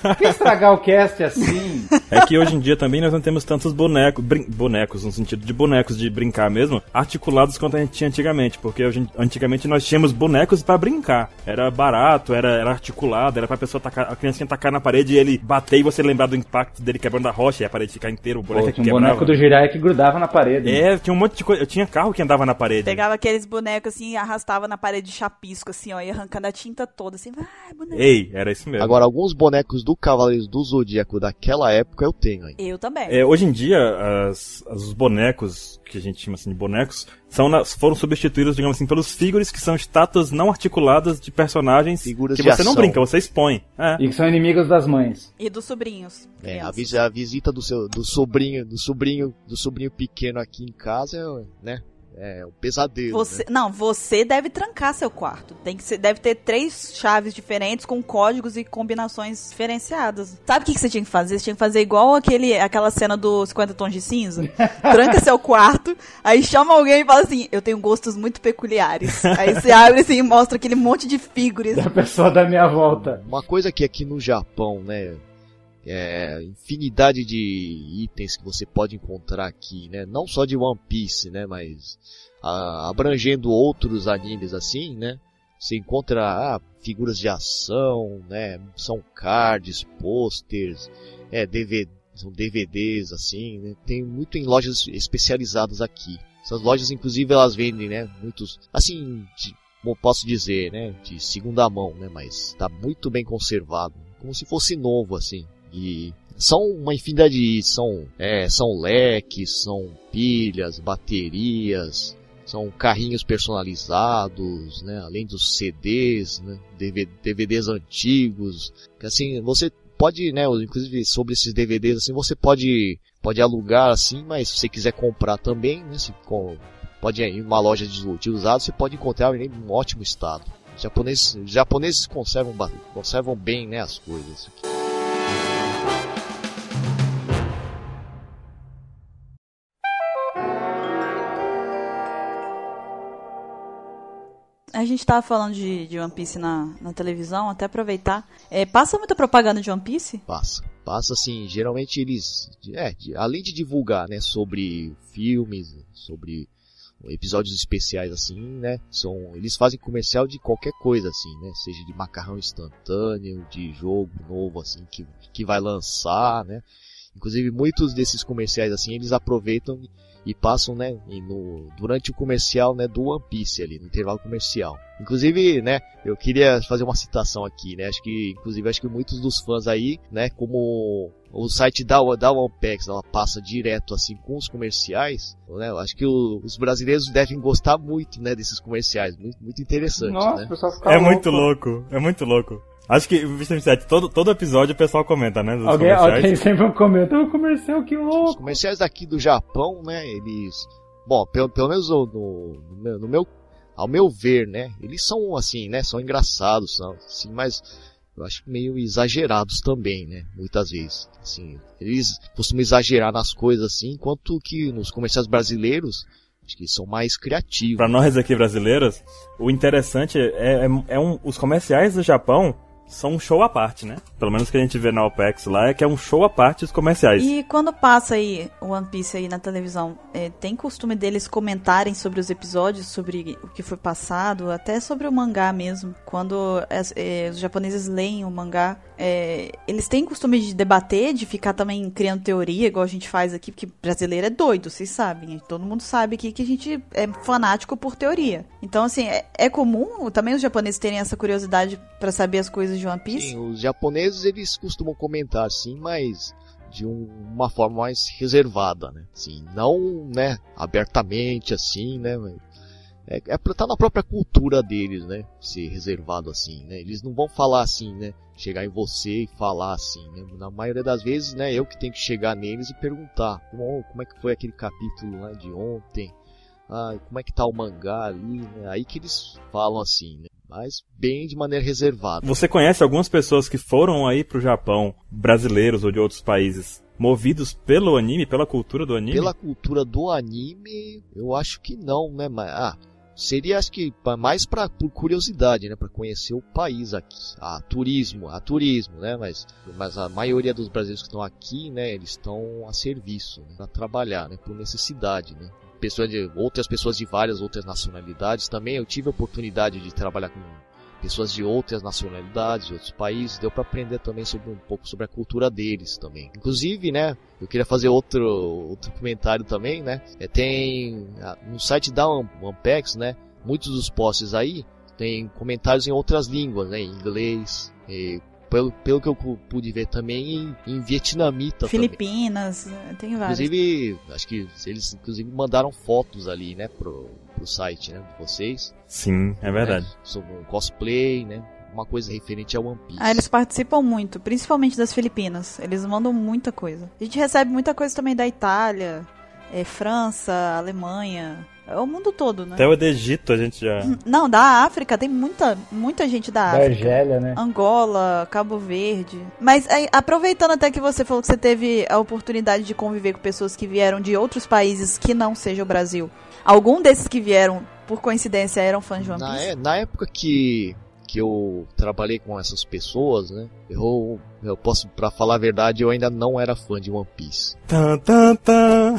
Por que estragar o cast assim? É que hoje em dia também nós não temos tantos bonecos, bonecos, no sentido de bonecos de brincar mesmo, articulados quanto a gente tinha antigamente. Porque hoje, antigamente nós tínhamos bonecos pra brincar. Era barato, era, era articulado, era pra pessoa tacar, a criancinha tacar na parede e ele bater e você lembrar do impacto dele quebrando a rocha e a parede ficar inteira, o boneco Pô, tinha um boneco do Jirai que grudava na parede. É, tinha um monte de coisa. Eu tinha carro que andava na parede. Pegava aqueles bonecos assim e arrastava na parede de chapisco, assim, ó, e arrancando a tinta toda, assim, vai, boneco. Ei, era isso mesmo. Agora, alguns bonecos do Cavaleiros do Zodíaco daquela época eu tenho aí. Eu também. É, hoje em dia, as, as- os bonecos, que a gente chama assim de bonecos, são na- foram substituídos, digamos assim, pelos figures, que são estátuas não articuladas de personagens Figuras que de você não ação. brinca, você expõe. É. E que são inimigas das mães. E dos sobrinhos. É, a, vis- a visita do seu do sobrinho, do sobrinho, do sobrinho pequeno aqui em casa é, né? É um pesadelo. Você, né? não, você deve trancar seu quarto. Tem que ser, deve ter três chaves diferentes com códigos e combinações diferenciadas. Sabe o que, que você tinha que fazer? Você tinha que fazer igual aquele, aquela cena do 50 tons de cinza. Tranca seu quarto, aí chama alguém e fala assim: "Eu tenho gostos muito peculiares". Aí você abre assim e mostra aquele monte de figuras. Da pessoa da minha volta. Uma coisa que aqui no Japão, né? É infinidade de itens que você pode encontrar aqui, né? Não só de One Piece, né? Mas ah, abrangendo outros animes assim, né? Você encontra ah, figuras de ação, né? São cards, posters, é, DVD, são DVDs assim, né? Tem muito em lojas especializadas aqui. Essas lojas, inclusive, elas vendem, né? Muitos, assim, de, como posso dizer, né? De segunda mão, né? Mas tá muito bem conservado, como se fosse novo, assim. E são uma infinidade de são, é, são leques, são pilhas, baterias, são carrinhos personalizados, né? Além dos CDs, né? DVDs antigos, que assim, você pode, né, inclusive sobre esses DVDs assim, você pode pode alugar assim, mas se você quiser comprar também, né, se, com, pode ir em uma loja de, de usados, você pode encontrar em um ótimo estado. Os japoneses, os japoneses conservam, conservam bem, né, as coisas. A gente tava falando de, de One Piece na, na televisão, até aproveitar. É, passa muita propaganda de One Piece? Passa. Passa assim, geralmente eles. É, além de divulgar, né, sobre filmes, sobre episódios especiais assim, né? São, eles fazem comercial de qualquer coisa assim, né? Seja de macarrão instantâneo, de jogo novo assim que, que vai lançar, né? Inclusive muitos desses comerciais assim, eles aproveitam e passam, né, no, durante o comercial, né, do One Piece ali, no intervalo comercial. Inclusive, né, eu queria fazer uma citação aqui, né, acho que, inclusive, acho que muitos dos fãs aí, né, como o site da, da OnePax, ela passa direto, assim, com os comerciais, né, eu acho que o, os brasileiros devem gostar muito, né, desses comerciais, muito, muito interessante, Nossa, né. É louco. muito louco, é muito louco. Acho que, Vista 27, todo, todo episódio o pessoal comenta, né? Alguém, alguém sempre comenta, o comercial, que louco. Os comerciais daqui do Japão, né, eles... Bom, pelo, pelo menos no, no, meu, no meu... Ao meu ver, né, eles são, assim, né, são engraçados, são, assim, mas eu acho meio exagerados também, né, muitas vezes. Assim, eles costumam exagerar nas coisas, assim, enquanto que nos comerciais brasileiros, Acho que são mais criativos. Para nós aqui brasileiros, o interessante é, é, é um, os comerciais do Japão são um show à parte, né? Pelo menos que a gente vê na OPEX lá é que é um show à parte os comerciais. E quando passa aí One Piece aí na televisão, é, tem costume deles comentarem sobre os episódios, sobre o que foi passado, até sobre o mangá mesmo. Quando é, os japoneses leem o mangá, é, eles têm costume de debater, de ficar também criando teoria, igual a gente faz aqui, porque brasileiro é doido, vocês sabem. Todo mundo sabe aqui que a gente é fanático por teoria. Então, assim, é, é comum também os japoneses terem essa curiosidade para saber as coisas de One Piece? Sim, os japoneses eles costumam comentar, sim, mas de um, uma forma mais reservada, né? Sim, não, né, abertamente assim, né? É, é tá na própria cultura deles, né? Ser reservado assim, né? Eles não vão falar assim, né? Chegar em você e falar assim, né? Na maioria das vezes, né? Eu que tenho que chegar neles e perguntar como, como é que foi aquele capítulo lá de ontem, ah, como é que tá o mangá ali, né? Aí que eles falam assim, né? Mas bem de maneira reservada. Você conhece algumas pessoas que foram aí pro Japão, brasileiros ou de outros países, movidos pelo anime, pela cultura do anime? Pela cultura do anime, eu acho que não, né? Mas, ah, seria acho que mais para por curiosidade, né, para conhecer o país aqui, a turismo, a turismo, né, mas mas a maioria dos brasileiros que estão aqui, né, eles estão a serviço, né, para trabalhar, né, por necessidade, né pessoas de outras pessoas de várias outras nacionalidades também. Eu tive a oportunidade de trabalhar com pessoas de outras nacionalidades, de outros países, deu para aprender também sobre um pouco sobre a cultura deles também. Inclusive, né, eu queria fazer outro outro comentário também, né? É, tem no site da Ampex, né, muitos dos posts aí tem comentários em outras línguas, né, em inglês, pelo, pelo que eu pude ver também em, em vietnamita Filipinas, também. tem vários. Inclusive, acho que eles inclusive mandaram fotos ali, né, pro, pro site, né, de vocês. Sim, é verdade. Né, sobre um cosplay, né, uma coisa referente ao One Piece. Ah, eles participam muito, principalmente das Filipinas. Eles mandam muita coisa. A gente recebe muita coisa também da Itália, é, França, Alemanha, é o mundo todo, né? Até o do Egito a gente já. Não, da África, tem muita, muita gente da, da África. Argélia, né? Angola, Cabo Verde. Mas aí, aproveitando até que você falou que você teve a oportunidade de conviver com pessoas que vieram de outros países que não seja o Brasil. Algum desses que vieram, por coincidência, eram fãs de One Piece? Na, é, na época que que eu trabalhei com essas pessoas, né? Eu, eu posso, para falar a verdade, eu ainda não era fã de One Piece. Tá, tá, tá.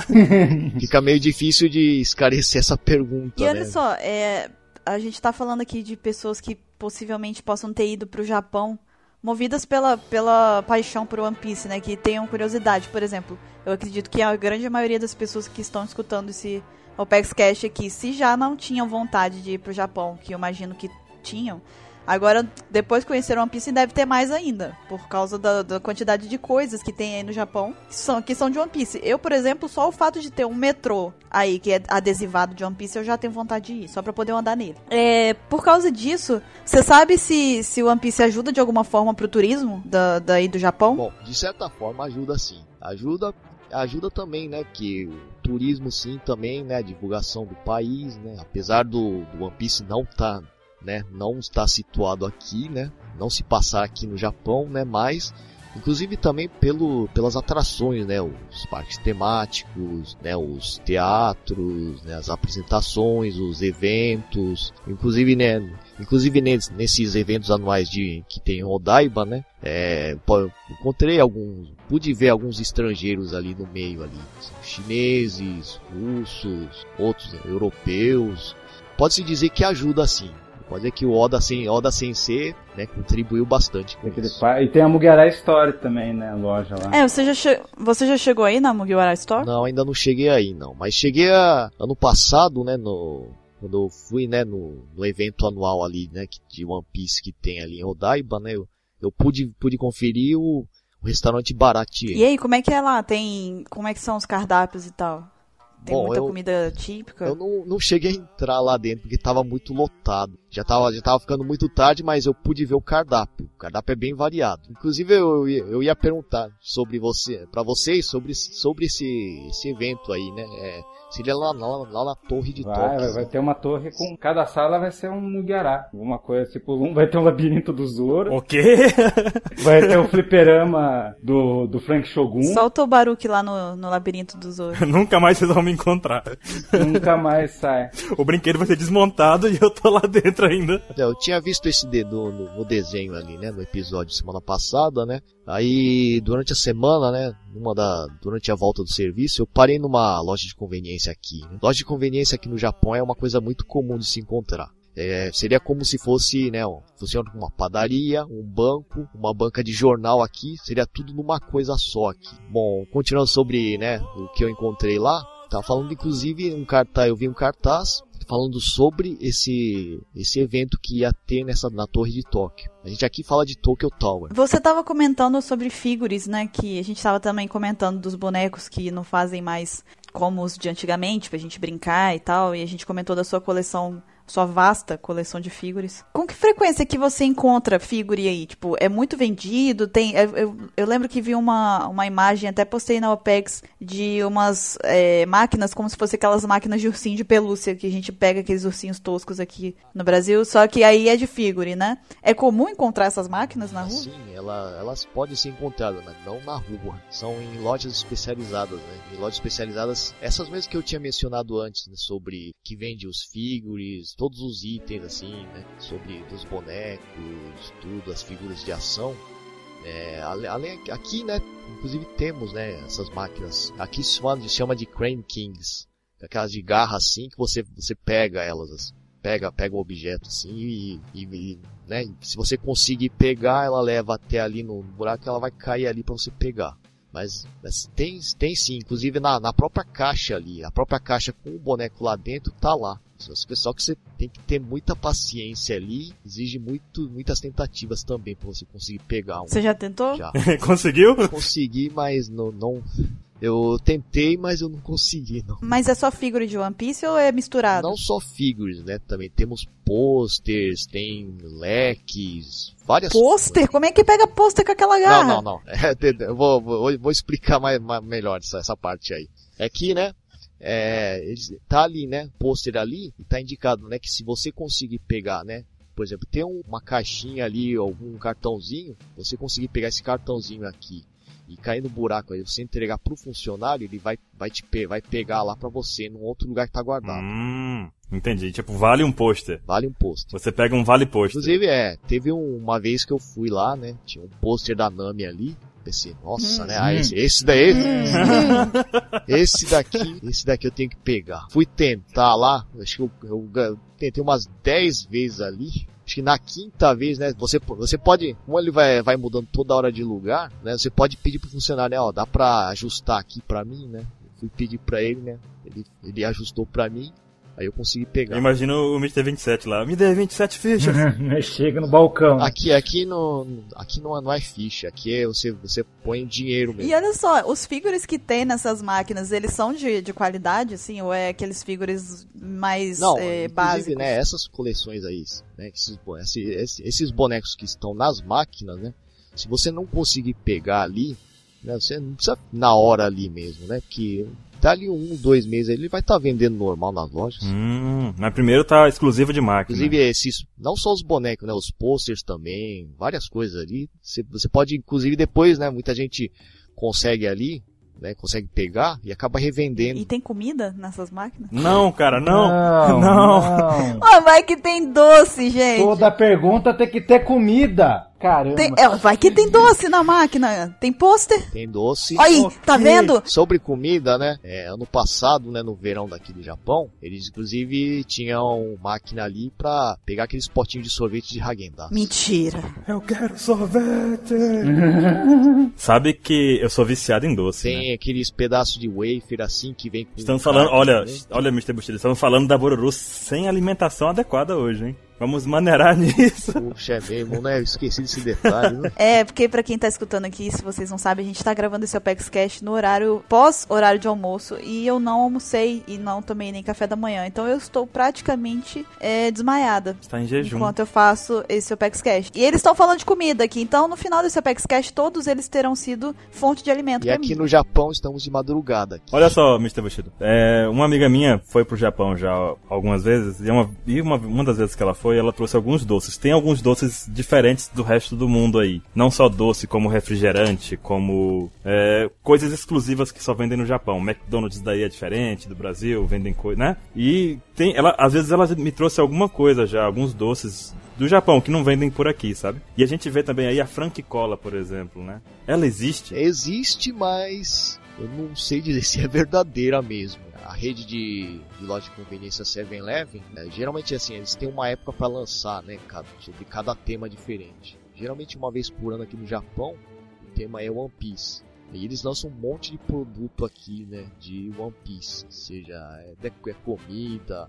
Fica meio difícil de esclarecer essa pergunta. E olha né? só, é, a gente tá falando aqui de pessoas que possivelmente possam ter ido pro Japão movidas pela, pela paixão por One Piece, né? Que tenham curiosidade. Por exemplo, eu acredito que a grande maioria das pessoas que estão escutando esse OPEX Cash aqui, se já não tinham vontade de ir pro Japão, que eu imagino que tinham, Agora, depois que conheceram One Piece, deve ter mais ainda. Por causa da, da, quantidade de coisas que tem aí no Japão que são, que são de One Piece. Eu, por exemplo, só o fato de ter um metrô aí que é adesivado de One Piece, eu já tenho vontade de ir, só pra poder andar nele. É, por causa disso, você sabe se, se o One Piece ajuda de alguma forma pro turismo da, daí do Japão? Bom, de certa forma ajuda sim. Ajuda ajuda também, né, que o turismo sim também, né, divulgação do país, né, apesar do, do One Piece não tá né, não está situado aqui, né, não se passar aqui no Japão, né, mas inclusive também pelo, pelas atrações, né, os parques temáticos, né, os teatros, né, as apresentações, os eventos, inclusive, né, inclusive nesses eventos anuais de que tem em Odaiba, né, é, encontrei alguns, pude ver alguns estrangeiros ali no meio ali, chineses, russos, outros europeus, pode-se dizer que ajuda sim, Pode dizer que o Oda, sem, Oda Sensei né, contribuiu bastante com isso. E tem a Mugiwara Store também, né, a loja lá. É, você já, che... você já chegou aí na Mugiwara Store? Não, ainda não cheguei aí, não. Mas cheguei a... ano passado, né, no... Quando eu fui, né, no, no evento anual ali, né, de One Piece que tem ali em Odaiba, né, eu, eu pude, pude conferir o, o restaurante Baratie. E aí, como é que é lá? Tem, como é que são os cardápios e tal? Tem Bom, muita eu, comida típica? Eu não, não cheguei a entrar lá dentro porque tava muito lotado. Já tava, já tava ficando muito tarde, mas eu pude ver o cardápio. O cardápio é bem variado. Inclusive eu, eu ia perguntar sobre você, para vocês sobre, sobre esse, esse evento aí, né? É, seria lá, lá, lá na torre de vai, Vai, vai ter uma torre com cada sala vai ser um Mugiará. Alguma coisa tipo um vai ter um labirinto do Zoro. O quê? vai ter o fliperama do, do Frank Shogun. Solta o Baruque lá no, no labirinto do Zoro. Nunca mais vocês vão me encontrar. Nunca mais sai. O brinquedo vai ser desmontado e eu tô lá dentro ainda. Eu tinha visto esse dedo no, no desenho ali, né? No episódio semana passada, né? Aí, durante a semana, né, numa da, durante a volta do serviço, eu parei numa loja de conveniência aqui. Loja de conveniência aqui no Japão é uma coisa muito comum de se encontrar. É, seria como se fosse, né, fosse uma padaria, um banco, uma banca de jornal aqui, seria tudo numa coisa só aqui. Bom, continuando sobre, né, o que eu encontrei lá, tá falando inclusive um cartaz, eu vi um cartaz falando sobre esse esse evento que ia ter nessa na Torre de Tóquio. A gente aqui fala de Tokyo Tower. Você estava comentando sobre figures, né? Que a gente estava também comentando dos bonecos que não fazem mais como os de antigamente, pra gente brincar e tal. E a gente comentou da sua coleção sua vasta coleção de figuras. Com que frequência que você encontra figure aí? Tipo, é muito vendido? Tem, eu, eu, eu lembro que vi uma, uma imagem, até postei na OPEX, de umas é, máquinas, como se fosse aquelas máquinas de ursinho de pelúcia, que a gente pega aqueles ursinhos toscos aqui no Brasil, só que aí é de figure, né? É comum encontrar essas máquinas na rua? Sim, ela, elas podem ser encontradas, mas não na rua. São em lojas especializadas, né? Em lojas especializadas, essas mesmas que eu tinha mencionado antes, né? Sobre que vende os figures, todos os itens assim, né? Sobre dos bonecos, tudo, as figuras de ação. É, além aqui, né? Inclusive temos, né? Essas máquinas. Aqui se chama de, Crane Kings, aquelas de garra assim que você você pega elas, assim, pega pega o objeto assim e, e, né? Se você conseguir pegar, ela leva até ali no buraco, ela vai cair ali para você pegar. Mas, mas, tem, tem sim, inclusive na, na própria caixa ali, a própria caixa com o boneco lá dentro tá lá. Só que você tem que ter muita paciência ali, exige muito, muitas tentativas também para você conseguir pegar um. Você já tentou? Já. Conseguiu? Consegui, mas não, não, eu tentei, mas eu não consegui, não. Mas é só figure de One Piece ou é misturado? Não só figures, né? Também temos posters, tem leques, várias Pôster? Como é que pega pôster com aquela garra? Não, não, não. É, eu vou, vou, vou explicar mais, mais, melhor essa, essa parte aí. É que, né? É, tá ali, né? Pôster ali e tá indicado, né? Que se você conseguir pegar, né? Por exemplo, tem uma caixinha ali, algum cartãozinho, você conseguir pegar esse cartãozinho aqui e cair no buraco aí, você entregar pro funcionário, ele vai, vai te pe vai pegar lá para você num outro lugar que tá guardado. Hum, entendi. Tipo, vale um pôster. Vale um pôster. Você pega um vale pôster. Inclusive, é, teve um, uma vez que eu fui lá, né, tinha um pôster da Nami ali, pensei, nossa, hum, né, ah, esse, esse daí, hum. esse daqui, esse daqui eu tenho que pegar. Fui tentar lá, acho que eu, eu, eu tentei umas 10 vezes ali, acho que na quinta vez, né, você, você pode, como ele vai, vai mudando toda hora de lugar, né, você pode pedir pro funcionário, né, ó, dá pra ajustar aqui pra mim, né, eu fui pedir pra ele, né, ele, ele ajustou pra mim, Aí eu consegui pegar. Imagina o Mr. 27 lá. Me dê 27 fichas. Chega no balcão. Aqui, aqui, no, aqui não, não é ficha. Aqui é você, você põe dinheiro mesmo. E olha só, os figures que tem nessas máquinas, eles são de, de qualidade, assim? Ou é aqueles figures mais não, é, inclusive, básicos? né, essas coleções aí, né, esses, esses, esses bonecos que estão nas máquinas, né, se você não conseguir pegar ali, né, você não precisa na hora ali mesmo, né, porque dali um, dois meses ele vai estar tá vendendo normal nas lojas. Hum, mas primeiro tá exclusivo de máquina. Inclusive esses, não só os bonecos, né, os posters também, várias coisas ali. Você, você pode, inclusive depois, né, muita gente consegue ali, né, consegue pegar e acaba revendendo. E tem comida nessas máquinas? Não, cara, não. Não. Não. não. Oh, vai que tem doce, gente. Toda pergunta tem que ter comida. Caramba. Tem- é, vai que tem doce na máquina. Tem pôster? Tem doce. Aí, tá vendo? Sobre comida, né? é, ano passado, né, no verão daqui do Japão, eles inclusive tinham máquina ali pra pegar aqueles potinhos de sorvete de Häagen-Dazs. Mentira. Eu quero sorvete. Sabe que eu sou viciado em doce, né? Tem aqueles pedaços de wafer assim que vem com. Estamos falando, carne olha, dentro. olha, Mr. Bustilho, estamos falando da Boruru sem alimentação adequada hoje, hein? Vamos maneirar nisso. Puxa, é mesmo, né? Eu esqueci desse detalhe, né? É, porque pra quem tá escutando aqui, se vocês não sabem, a gente tá gravando esse Opex Cash no horário pós-horário de almoço e eu não almocei e não tomei nem café da manhã. Então eu estou praticamente é, desmaiada. Está em jejum. Enquanto eu faço esse Opex Cash. E eles estão falando de comida aqui, então no final desse Opex Cash, todos eles terão sido fonte de alimento E pra aqui mim. no Japão estamos de madrugada. Aqui. Olha só, Mr. Bushido. É, uma amiga minha foi pro Japão já algumas vezes, e, uma, e uma, uma das vezes que ela foi, ela trouxe alguns doces. Tem alguns doces diferentes do resto do mundo aí. Não só doce, como refrigerante, como é, coisas exclusivas que só vendem no Japão. McDonald's daí é diferente, do Brasil, vendem coisa, né? E tem, ela, às vezes ela me trouxe alguma coisa já, alguns doces do Japão que não vendem por aqui, sabe? E a gente vê também aí a Frank Cola, por exemplo, né? Ela existe. Existe, mas eu não sei dizer se é verdadeira mesmo. A rede de, de loja de conveniência 7-Eleven, né, geralmente assim, eles têm uma época para lançar, né, cada, cada tema diferente. Geralmente uma vez por ano aqui no Japão, o tema é One Piece. E eles lançam um monte de produto aqui, né, de One Piece. Seja é, é comida,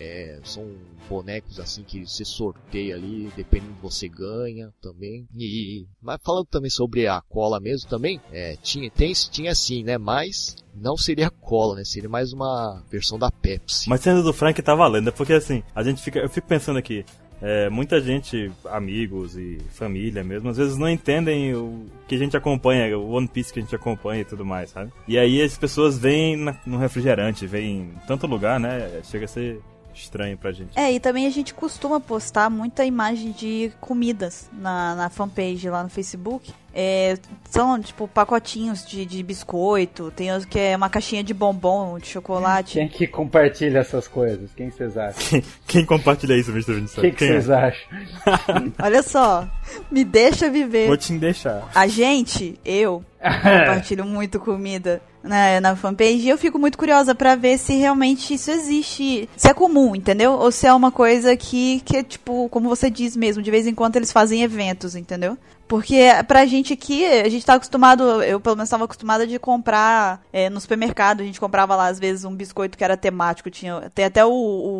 é, são bonecos assim que você sorteia ali, dependendo do você ganha também. E mas falando também sobre a cola mesmo também, é, tinha tem tinha sim, né? Mas não seria cola, né? Seria mais uma versão da Pepsi. Mas sendo do Frank tá valendo, é porque assim, a gente fica. Eu fico pensando aqui, é, muita gente, amigos e família mesmo, às vezes não entendem o que a gente acompanha, o One Piece que a gente acompanha e tudo mais, sabe? E aí as pessoas vêm no refrigerante, vêm em tanto lugar, né? Chega a ser estranho pra gente. É, e também a gente costuma postar muita imagem de comidas na, na fanpage lá no Facebook. É, são, tipo, pacotinhos de, de biscoito, tem os que é uma caixinha de bombom, de chocolate. Quem que compartilha essas coisas? Quem vocês acham? Quem, quem compartilha isso, Mr. O 27? que que Quem é? vocês acham? Olha só, me deixa viver. Vou te deixar. A gente, eu, compartilho muito comida na, na fanpage e eu fico muito curiosa pra ver se realmente isso existe, se é comum, entendeu? Ou se é uma coisa que, que é tipo, como você diz mesmo, de vez em quando eles fazem eventos, entendeu? Porque pra gente aqui, a gente tá acostumado, eu pelo menos tava acostumada de comprar é, no supermercado, a gente comprava lá às vezes um biscoito que era temático, tinha tem até o,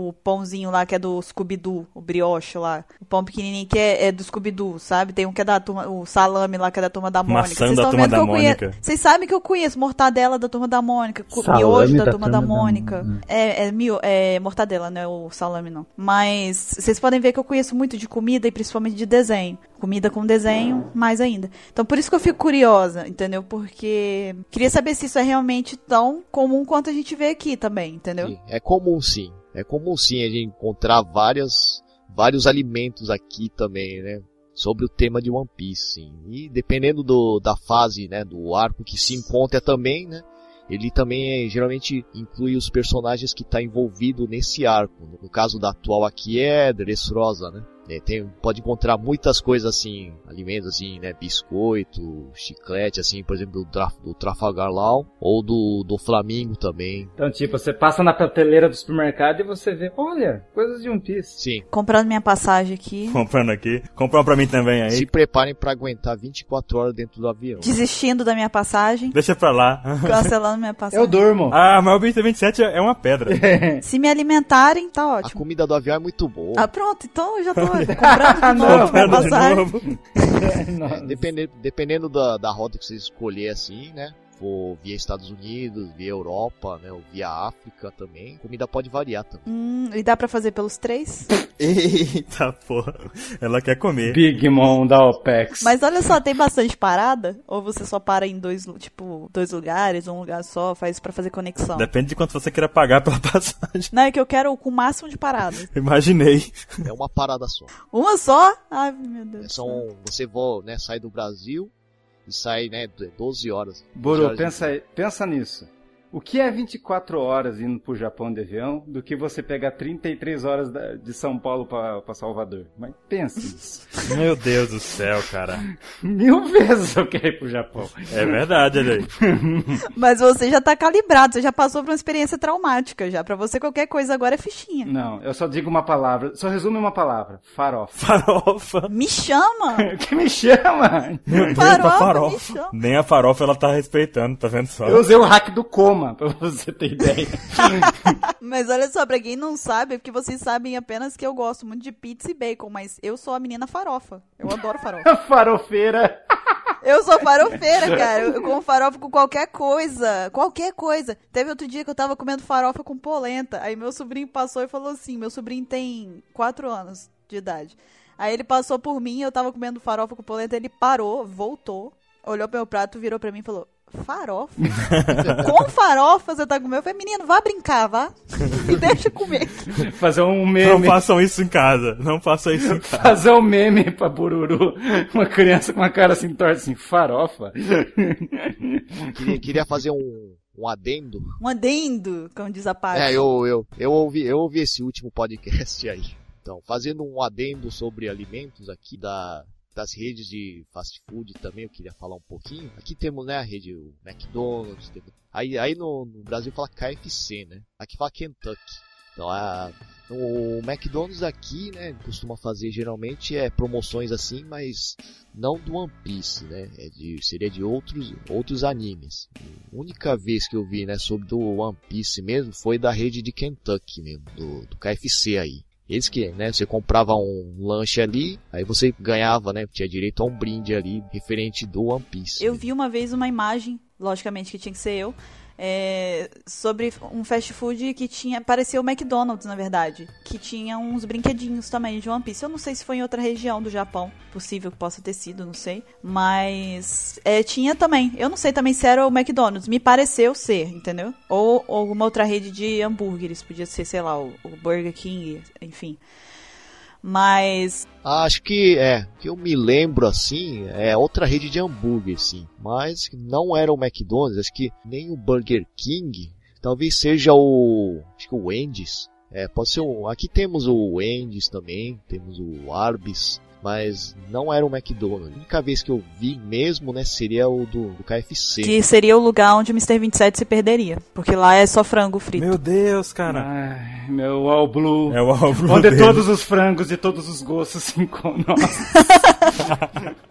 o pãozinho lá que é do Scooby-Doo, o brioche lá, o pão pequenininho que é, é do Scooby-Doo, sabe? Tem um que é da turma, o salame lá que é da turma da Mônica. Maçã Vocês da Turma vendo da que eu conhe- Mônica. Vocês sabem que eu conheço mortadela da turma da Mônica, Salame miojo da, da turma da da Mônica. Mônica. É, é, mio, é mortadela, não é o salame não. Mas vocês podem ver que eu conheço muito de comida e principalmente de desenho. Comida com desenho, mais ainda. Então por isso que eu fico curiosa, entendeu? Porque queria saber se isso é realmente tão comum quanto a gente vê aqui também, entendeu? Sim, É comum sim. É comum sim a gente encontrar várias, vários alimentos aqui também, né? Sobre o tema de One Piece, sim. E dependendo do, da fase, né? Do arco que se encontra também, né? Ele também é, geralmente inclui os personagens que está envolvido nesse arco. No caso da atual aqui é Dressrosa, né? É, tem, pode encontrar muitas coisas assim, alimentos assim, né? Biscoito, chiclete, assim, por exemplo, do, Traf, do Trafalgar Law ou do, do Flamingo também. Então, tipo, você passa na prateleira do supermercado e você vê, olha, coisas de One Piece. Sim. Comprando minha passagem aqui. Comprando aqui. Comprando pra mim também aí. Se preparem para aguentar 24 horas dentro do avião. Desistindo da minha passagem. Deixa pra lá. Cancelando minha passagem. Eu durmo. ah, mas o 2027 é uma pedra. Se me alimentarem, tá A ótimo. comida do avião é muito boa. Ah, pronto, então eu já tô comprando de novo minha Comprando de novo. Nossa. Dependendo, dependendo da, da rota que você escolher assim, né? For via Estados Unidos, via Europa, né? Ou via África também. Comida pode variar também. Hum, e dá pra fazer pelos três? Eita porra. Ela quer comer. Big Mom da OPEX. Mas olha só, tem bastante parada? Ou você só para em dois, tipo, dois lugares, um lugar só, faz pra fazer conexão? Depende de quanto você queira pagar pela passagem. Não, é que eu quero com o máximo de paradas. Imaginei. É uma parada só. Uma só? Ai, meu Deus. É, céu. São, você voa, né? Sai do Brasil e sai, né? 12 horas. 12 Boro, horas de pensa, aí- pensa nisso. O que é 24 horas indo pro Japão de avião do que você pegar 33 horas de São Paulo pra, pra Salvador? Mas pensa nisso. Meu Deus do céu, cara. Mil vezes eu quero ir pro Japão. É verdade, olha aí. Mas você já tá calibrado, você já passou por uma experiência traumática já. Pra você qualquer coisa agora é fichinha. Não, eu só digo uma palavra, só resume uma palavra. Farofa. Farofa. Me chama! que me chama? Meu Deus, Farofa, pra me farofa. chama. Nem a farofa ela tá respeitando, tá vendo só? Eu usei o hack do pra você ter ideia. Mas olha só, pra quem não sabe, é porque vocês sabem apenas que eu gosto muito de pizza e bacon, mas eu sou a menina farofa. Eu adoro farofa. Farofeira. Eu sou farofeira, cara. Eu, eu como farofa com qualquer coisa. Qualquer coisa. Teve outro dia que eu tava comendo farofa com polenta. Aí meu sobrinho passou e falou assim: meu sobrinho tem 4 anos de idade. Aí ele passou por mim, eu tava comendo farofa com polenta, ele parou, voltou, olhou pro meu prato, virou pra mim e falou: Farofa? com farofa você tá comendo? Eu falei, menino, vá brincar, vá. Me deixa comer. Fazer um Não meme. façam isso em casa. Não façam isso em casa. Fazer um meme pra Bururu. Uma criança com uma cara assim torta assim, farofa. Queria, queria fazer um, um adendo. Um adendo, como diz a parte. É, eu, eu, eu, ouvi, eu ouvi esse último podcast aí. Então, fazendo um adendo sobre alimentos aqui da, das redes de fast food também, eu queria falar um pouquinho. Aqui temos, né, a rede o McDonald's, temos- aí, aí no, no Brasil fala KFC, né? Aqui fala Kentucky. Então, a, o McDonald's aqui, né, costuma fazer geralmente é promoções assim, mas não do One Piece, né? É de, seria de outros, outros animes. A única vez que eu vi, né, sobre do One Piece mesmo foi da rede de Kentucky mesmo, do, do KFC aí. Eles que, né, você comprava um lanche ali, aí você ganhava, né, tinha direito a um brinde ali, referente do One Piece. Eu vi uma vez uma imagem, logicamente que tinha que ser eu, é, sobre um fast food que tinha. Parecia o McDonald's, na verdade. Que tinha uns brinquedinhos também de One Piece. Eu não sei se foi em outra região do Japão. Possível que possa ter sido, não sei. Mas é, tinha também. Eu não sei também se era o McDonald's. Me pareceu ser, entendeu? Ou, alguma outra rede de hambúrgueres. Podia ser, sei lá, o, o Burger King, enfim. Mas acho que é, que eu me lembro assim, é outra rede de hambúrguer, sim. Mas não era o McDonald's, acho que nem o Burger King. Talvez seja o. Acho que o Wendy's. É, pode ser o. Aqui temos o Wendy's também, temos o Arby's. Mas não era o McDonald's. A única vez que eu vi mesmo, né, seria o do, do KFC. que seria o lugar onde o Mr. 27 se perderia. Porque lá é só frango frito. Meu Deus, cara. Ai, meu All Blue. É o álbum Onde dele. todos os frangos e todos os gostos se encontram.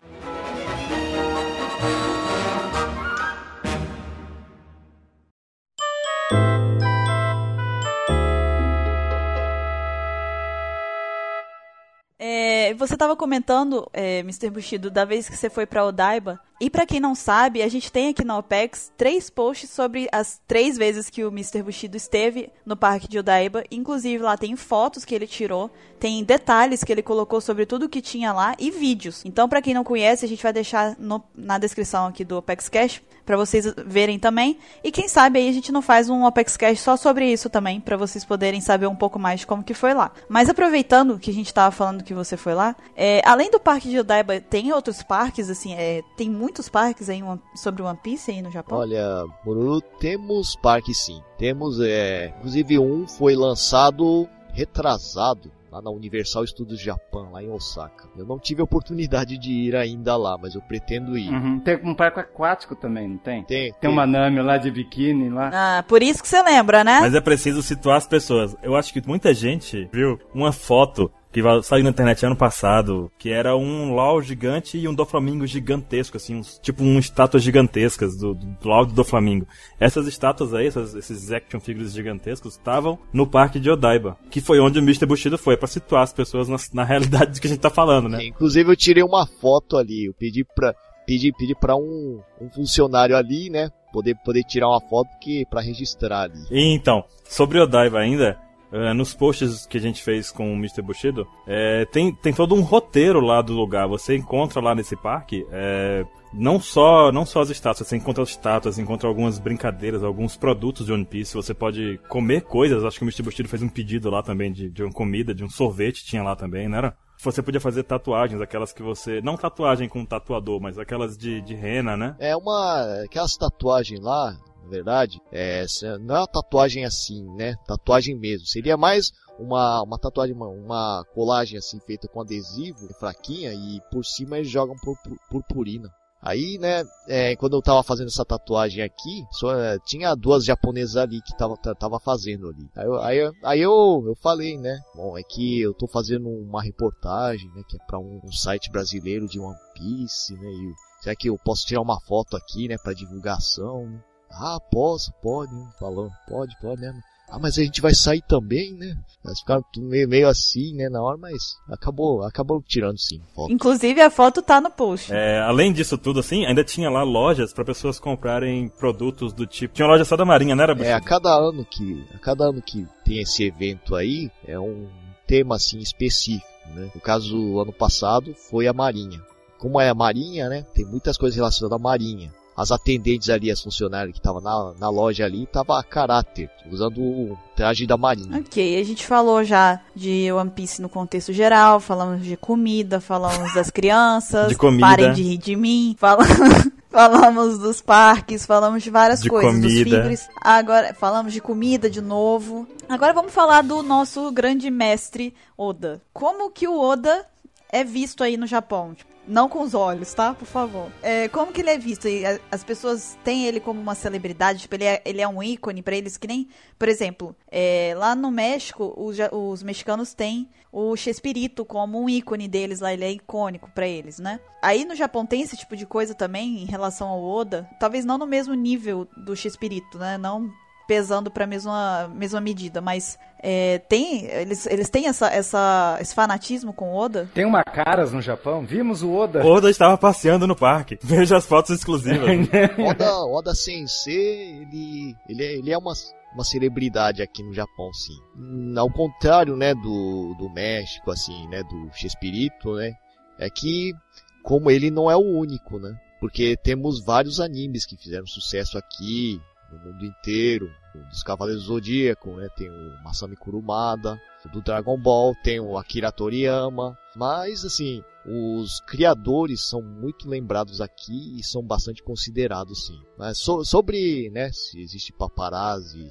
você estava comentando, é, Mr. Bushido, da vez que você foi para Odaiba. E para quem não sabe, a gente tem aqui na OPEX três posts sobre as três vezes que o Mr. Bushido esteve no parque de Odaiba. Inclusive, lá tem fotos que ele tirou, tem detalhes que ele colocou sobre tudo que tinha lá e vídeos. Então, para quem não conhece, a gente vai deixar no- na descrição aqui do OPEX Cash para vocês verem também. E quem sabe aí a gente não faz um Opex Cash só sobre isso também, para vocês poderem saber um pouco mais de como que foi lá. Mas aproveitando que a gente tava falando que você foi lá, é, além do parque de Odaiba, tem outros parques, assim, é, tem muitos parques aí sobre One Piece aí no Japão? Olha, Bururu, temos parques sim. Temos, é, inclusive um foi lançado retrasado. lá na Universal Studios Japan, lá em Osaka. Eu não tive a oportunidade de ir ainda lá, mas eu pretendo ir. Uhum. Tem um parque aquático também, não tem? Tem, Tem uma Nami lá de biquíni lá. Ah, por isso que você lembra, né? Mas é preciso situar as pessoas. Eu acho que muita gente viu uma foto que saiu na internet ano passado, que era um LOL gigante e um Doflamingo gigantesco, assim, uns, tipo um estátuas gigantescas do, do LOL do Doflamingo. Essas estátuas aí, essas, esses action figures gigantescos, estavam no parque de Odaiba, que foi onde o Mr. Bushido foi, para situar as pessoas na, na realidade de que a gente tá falando, né? Inclusive eu tirei uma foto ali, eu pedi pra, pedi, pedi pra um, um funcionário ali, né, poder, poder tirar uma foto que, pra registrar ali. E então, sobre Odaiba ainda, Uh, nos posts que a gente fez com o Mr. Bushido, é, tem, tem todo um roteiro lá do lugar. Você encontra lá nesse parque é, não só não só as estátuas, você encontra as estátuas, encontra algumas brincadeiras, alguns produtos de One Piece. Você pode comer coisas. Acho que o Mr. Bushido fez um pedido lá também de, de uma comida, de um sorvete, tinha lá também, não era? Você podia fazer tatuagens, aquelas que você. Não tatuagem com tatuador, mas aquelas de, de rena, né? É uma. Aquelas tatuagens lá, verdade, é, não é uma tatuagem assim, né? Tatuagem mesmo. Seria mais uma, uma tatuagem, uma, uma colagem assim feita com adesivo, fraquinha, e por cima eles jogam pur, pur, purpurina. Aí, né, é, quando eu tava fazendo essa tatuagem aqui, só, é, tinha duas japonesas ali que tava, tava fazendo ali. Aí, eu, aí, aí eu, eu falei, né, bom, é que eu tô fazendo uma reportagem, né, que é pra um, um site brasileiro de One Piece, né, e será que eu posso tirar uma foto aqui, né, pra divulgação? Ah, posso, pode, né? falou, pode, pode, né? Ah, mas a gente vai sair também, né? Elas ficaram meio, meio assim, né, na hora, mas acabou, acabou tirando sim. Foto. Inclusive a foto tá no post. É, além disso tudo, assim, ainda tinha lá lojas para pessoas comprarem produtos do tipo. Tinha uma loja só da Marinha, não era? É, a cada ano que, a cada ano que tem esse evento aí, é um tema assim específico, né? No caso, ano passado foi a Marinha. Como é a Marinha, né? Tem muitas coisas relacionadas à Marinha as atendentes ali, as funcionárias que estavam na, na loja ali, tava a caráter, usando o traje da marinha. Ok, a gente falou já de One Piece no contexto geral, falamos de comida, falamos das crianças, de comida. parem de rir de mim, falamos... Falamos dos parques, falamos de várias de coisas, comida. dos figures. Agora falamos de comida de novo. Agora vamos falar do nosso grande mestre Oda. Como que o Oda é visto aí no Japão? Tipo, não com os olhos, tá? Por favor. É, como que ele é visto? As pessoas têm ele como uma celebridade, tipo, ele é, ele é um ícone para eles, que nem, por exemplo, é, lá no México, os, os mexicanos têm o Chespirito como um ícone deles lá, ele é icônico para eles, né? Aí no Japão tem esse tipo de coisa também em relação ao Oda, talvez não no mesmo nível do Chespirito, né? Não pesando para a mesma, mesma medida, mas é, tem eles, eles têm essa, essa, esse fanatismo com Oda? Tem uma caras no Japão? Vimos o Oda. Oda estava passeando no parque. Veja as fotos exclusivas. Oda, Oda Sensei, ele, ele, é, ele é uma, uma celebridade aqui no Japão, sim. Ao contrário, né, do, do México, assim, né, do Chespirito, né, é que como ele não é o único, né, porque temos vários animes que fizeram sucesso aqui, no mundo inteiro, dos Cavaleiros do Zodíaco, né? Tem o Masami Kurumada, do Dragon Ball, tem o Akira Toriyama, mas assim, os criadores são muito lembrados aqui e são bastante considerados sim. Mas so, sobre, né, se existe paparazzi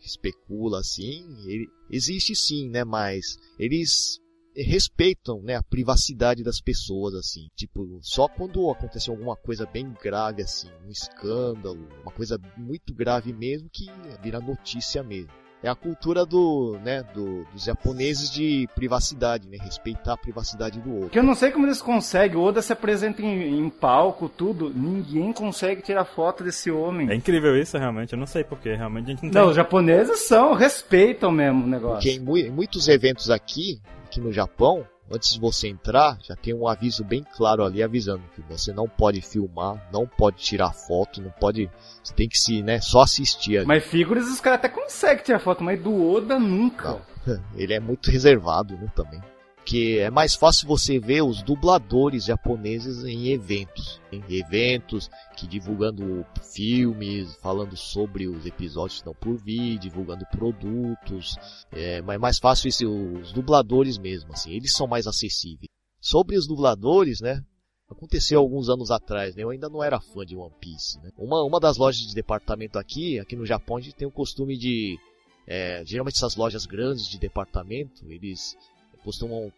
que especula assim, ele, existe sim, né, mas eles respeitam, né, a privacidade das pessoas, assim. Tipo, só quando aconteceu alguma coisa bem grave, assim, um escândalo, uma coisa muito grave mesmo, que vira notícia mesmo. É a cultura do, né, do, dos japoneses de privacidade, né, respeitar a privacidade do outro. Que eu não sei como eles conseguem, o Oda se apresenta em, em palco, tudo, ninguém consegue tirar foto desse homem. É incrível isso, realmente, eu não sei porque, realmente a gente não Não, tem... os japoneses são, respeitam mesmo o negócio. Porque em, mu em muitos eventos aqui, aqui no Japão, antes de você entrar, já tem um aviso bem claro ali avisando que você não pode filmar, não pode tirar foto, não pode. Você tem que se, né, só assistir ali. Mas figuras os caras até conseguem tirar foto, mas do Oda nunca. Não. Ele é muito reservado, né, também. Que é mais fácil você ver os dubladores japoneses em eventos. Em eventos que divulgando filmes, falando sobre os episódios que estão por vir, divulgando produtos. É mais fácil isso, os dubladores mesmo, assim, eles são mais acessíveis. Sobre os dubladores, né? Aconteceu alguns anos atrás, né? Eu ainda não era fã de One Piece, né? Uma, uma das lojas de departamento aqui, aqui no Japão, a gente tem o costume de É, geralmente essas lojas grandes de departamento, eles costumam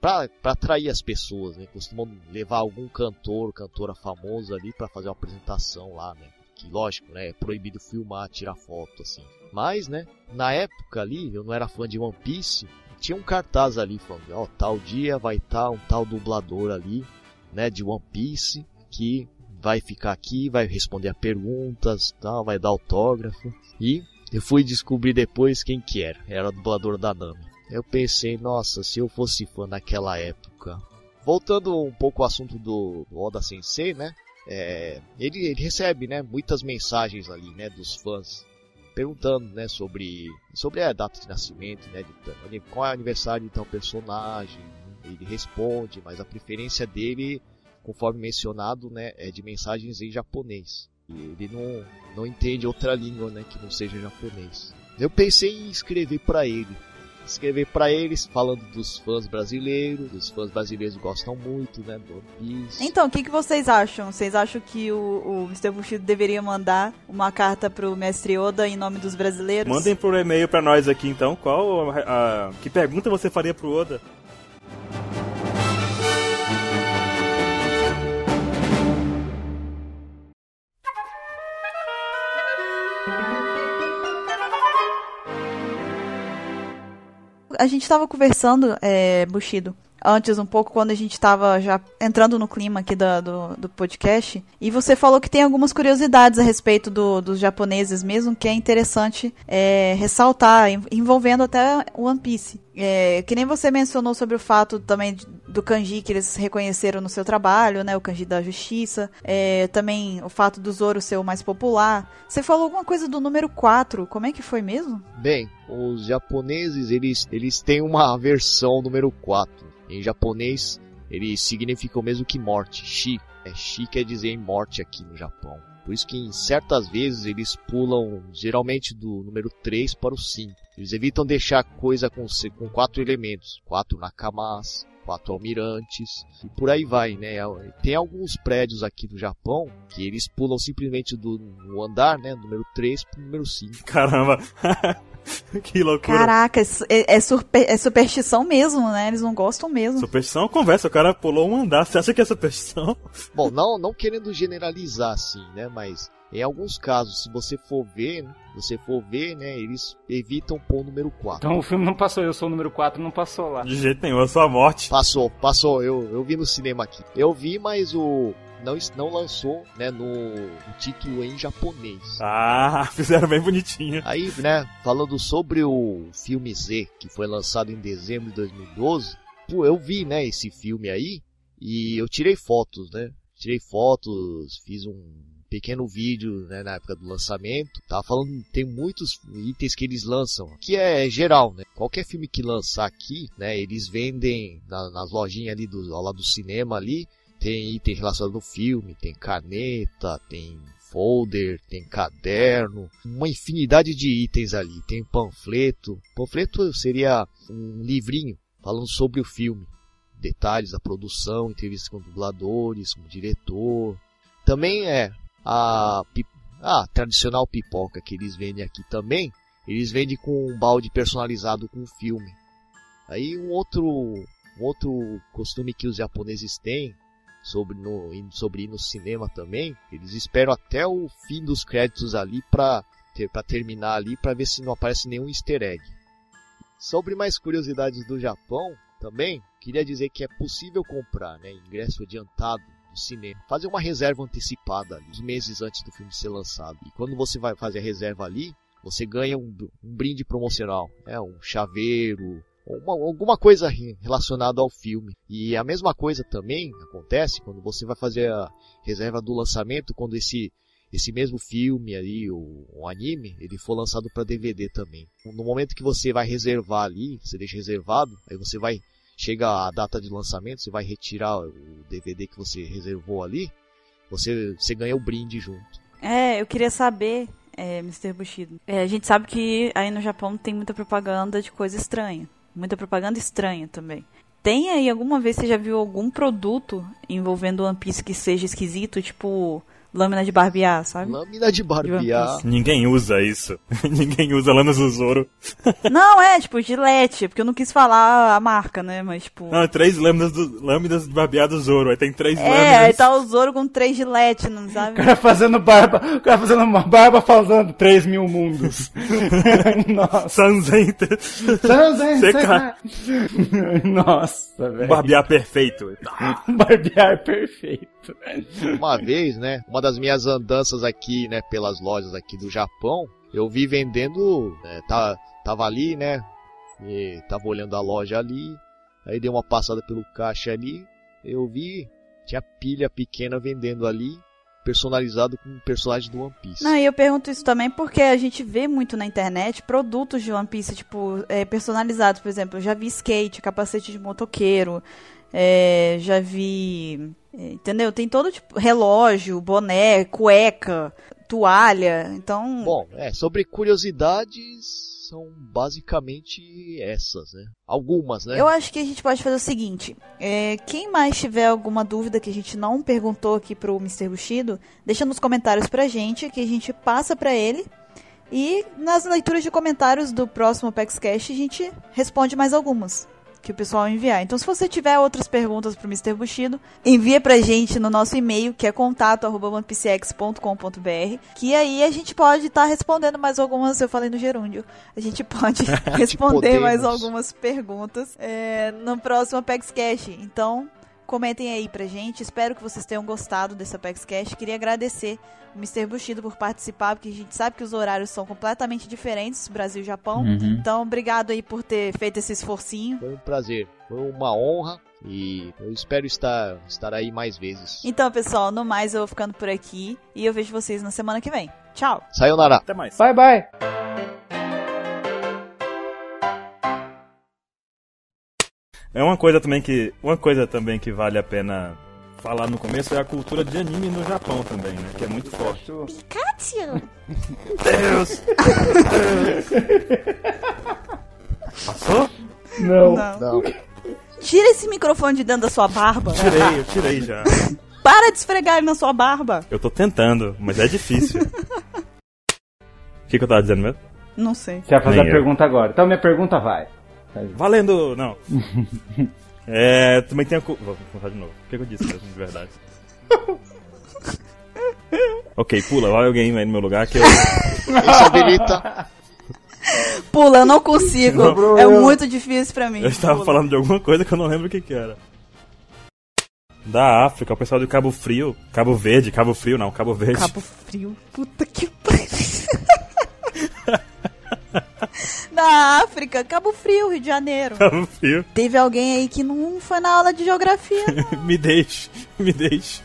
para atrair as pessoas, né? Costumam levar algum cantor, cantora famoso ali para fazer uma apresentação lá, né? Que lógico, né? É proibido filmar, tirar foto assim. Mas, né? Na época ali, eu não era fã de One Piece. Tinha um cartaz ali falando, ó, oh, tal dia vai estar tá um tal dublador ali, né? De One Piece que vai ficar aqui, vai responder a perguntas, tal, vai dar autógrafo. E eu fui descobrir depois quem que era. Era o dublador da Nami. Eu pensei, nossa, se eu fosse fã naquela época. Voltando um pouco ao assunto do, do Oda Sensei, né? É, ele, ele, recebe, né, muitas mensagens ali, né, dos fãs perguntando, né, sobre sobre a data de nascimento, né, de, qual é o aniversário de tal personagem. Ele responde, mas a preferência dele, conforme mencionado, né, é de mensagens em japonês. E ele não, não entende outra língua, né, que não seja japonês. Eu pensei em escrever para ele, escrever para eles falando dos fãs brasileiros, os fãs brasileiros gostam muito, né, do One Piece. Então, o que, que vocês acham? Vocês acham que o, o Mr. Bushido deveria mandar uma carta pro mestre Oda em nome dos brasileiros? Mandem por e-mail para nós aqui então, qual a, a, que pergunta você faria pro Oda? A gente estava conversando, é, Bushido, antes um pouco, quando a gente estava já entrando no clima aqui do, do, podcast, e você falou que tem algumas curiosidades a respeito do, dos japoneses mesmo, que é interessante é, ressaltar, envolvendo até One Piece. É, que nem você mencionou sobre o fato também do kanji que eles reconheceram no seu trabalho, né? O kanji da justiça. É, também o fato do Zoro ser o mais popular. Você falou alguma coisa do número 4. Como é que foi mesmo? Bem, os japoneses, eles, eles têm uma versão número 4. Em japonês, ele significa o mesmo que morte. Shi. É, shi quer dizer morte aqui no Japão. Por isso que em certas vezes eles pulam geralmente do número 3 para o 5. Eles evitam deixar coisa com, com quatro elementos. Quatro nakamas, quatro almirantes e por aí vai, né? Tem alguns prédios aqui no Japão que eles pulam simplesmente do andar, né, número 3 para o número 5. Caramba! que loucura. Caraca, é, é, super, é, superstição mesmo, né? Eles não gostam mesmo. Superstição conversa, o cara pulou um andar. Você acha que é superstição? Bom, não, não querendo generalizar assim, né? Mas em alguns casos, se você for ver, né, você for ver, né, eles evitam pôr o número 4. Então o filme não passou, eu sou o número 4, não passou lá. De jeito nenhum, sou a morte. Passou, passou, eu, eu vi no cinema aqui. Eu vi, mas o não, não lançou, né, no, no, título em japonês. Ah, fizeram bem bonitinho. Aí, né, falando sobre o filme Z, que foi lançado em dezembro de 2012, pô, eu vi, né, esse filme aí, e eu tirei fotos, né, tirei fotos, fiz um pequeno vídeo né, na época do lançamento. Tava falando, tem muitos itens que eles lançam, que é geral, né? Qualquer filme que lançar aqui, né, eles vendem na, nas lojinhas ali do, lado do cinema ali, tem item relacionado ao filme, tem caneta, tem folder, tem caderno, uma infinidade de itens ali, tem panfleto. Panfleto seria um livrinho falando sobre o filme, detalhes da produção, entrevistas com dubladores, com diretor. Também é a, a tradicional pipoca que eles vendem aqui também, eles vendem com um balde personalizado com filme. Aí um outro, um outro costume que os japoneses têm sobre, no, sobre ir no cinema também, eles esperam até o fim dos créditos ali para ter, terminar ali para ver se não aparece nenhum easter egg. Sobre mais curiosidades do Japão, também queria dizer que é possível comprar né, ingresso adiantado cinema, fazer uma reserva antecipada ali, uns meses antes do filme ser lançado. E quando você vai fazer a reserva ali, você ganha um, um brinde promocional, é um chaveiro, uma, alguma coisa relacionada ao filme. E a mesma coisa também acontece quando você vai fazer a reserva do lançamento, quando esse esse mesmo filme ali, o, o anime, ele for lançado para DVD também. No momento que você vai reservar ali, você deixa reservado, aí você vai chega a data de lançamento, você vai retirar o DVD que você reservou ali, você, você ganha o brinde junto. É, eu queria saber, é, Mr. Bushido. É, a gente sabe que aí no Japão tem muita propaganda de coisa estranha. Muita propaganda estranha também. Tem aí alguma vez você já viu algum produto envolvendo One Piece que seja esquisito, tipo lâmina de barbear, sabe? Lâmina de barbear. Ninguém usa isso. Ninguém usa lâminas do Zoro. Não, é, tipo, gilete, porque eu não quis falar a marca, né? Mas, tipo. Não, três lâminas, do, lâminas de barbear do Zoro. Aí tem três é, lâminas. aí tá o Zoro com três gilete, não O sabe? cara fazendo barba, o cara fazendo uma barba falando 3 mil mundos. Nossa. Sanzenta. Sanzen, Seca. Nossa, velho. Barbear perfeito. Barbear perfeito. Uma vez, né, uma das minhas andanças aqui, né, pelas lojas aqui do Japão, eu vi vendendo, né, tá, tava ali, né, e tava olhando a loja ali, aí dei uma passada pelo caixa ali, eu vi, tinha pilha pequena vendendo ali, personalizado com um personagem do One Piece. Não, e eu pergunto isso também porque a gente vê muito na internet produtos de One Piece, tipo, é, personalizados, por exemplo. Eu já vi skate, capacete de motoqueiro, é, já vi. É, entendeu? Tem todo tipo. Relógio, boné, cueca, toalha. Então. Bom, é, sobre curiosidades, são basicamente essas, né? Algumas, né? Eu acho que a gente pode fazer o seguinte: é, quem mais tiver alguma dúvida que a gente não perguntou aqui pro Mr. Bushido, deixa nos comentários pra gente, que a gente passa pra ele. E nas leituras de comentários do próximo PaxCast a gente responde mais algumas que o pessoal enviar. Então, se você tiver outras perguntas pro Mr. Bushido, envia pra gente no nosso e-mail, que é contato@onepcx.com.br, que aí a gente pode estar respondendo mais algumas, eu falei no gerúndio, a gente pode responder mais algumas perguntas é, no próximo PaxCast. Então, comentem aí pra gente. Espero que vocês tenham gostado dessa PaxCast. Queria agradecer o Mr. Bushido por participar, porque a gente sabe que os horários são completamente diferentes, Brasil e Japão. Uhum. Então, obrigado aí por ter feito esse esforcinho. Foi um prazer, foi uma honra e eu espero estar, estar aí mais vezes. Então, pessoal, no mais eu vou ficando por aqui e eu vejo vocês na semana que vem. Tchau! Sayonara! Até mais. Bye, bye. É uma coisa também que. Uma coisa também que vale a pena falar no começo é a cultura de anime no Japão também, né? Que é muito forte. Deus! Passou? Não. Não. Não, Tira esse microfone de dentro da sua barba. Tirei, eu tirei já. Para de esfregar ele na sua barba. Eu tô tentando, mas é difícil. O que, que eu tava dizendo mesmo? Não sei. Você vai fazer Nem a eu. pergunta agora. Então minha pergunta vai. Valendo! Não. É, também tem a. cu- Vou começar de novo. O que, que eu disse mesmo, de verdade? ok, pula, vai alguém aí no meu lugar que eu. isso habilita. Pula, eu não consigo. Sobrou É eu. muito difícil pra mim. Eu estava Pula. falando de alguma coisa que eu não lembro o que, que era. Da África, o pessoal de Cabo Frio. Cabo Verde, Cabo Frio não, Cabo Verde. Cabo Frio. Puta que pariu. Da África, Cabo Frio, Rio de Janeiro. Cabo Frio. Teve alguém aí que não foi na aula de geografia. me deixe, me deixe.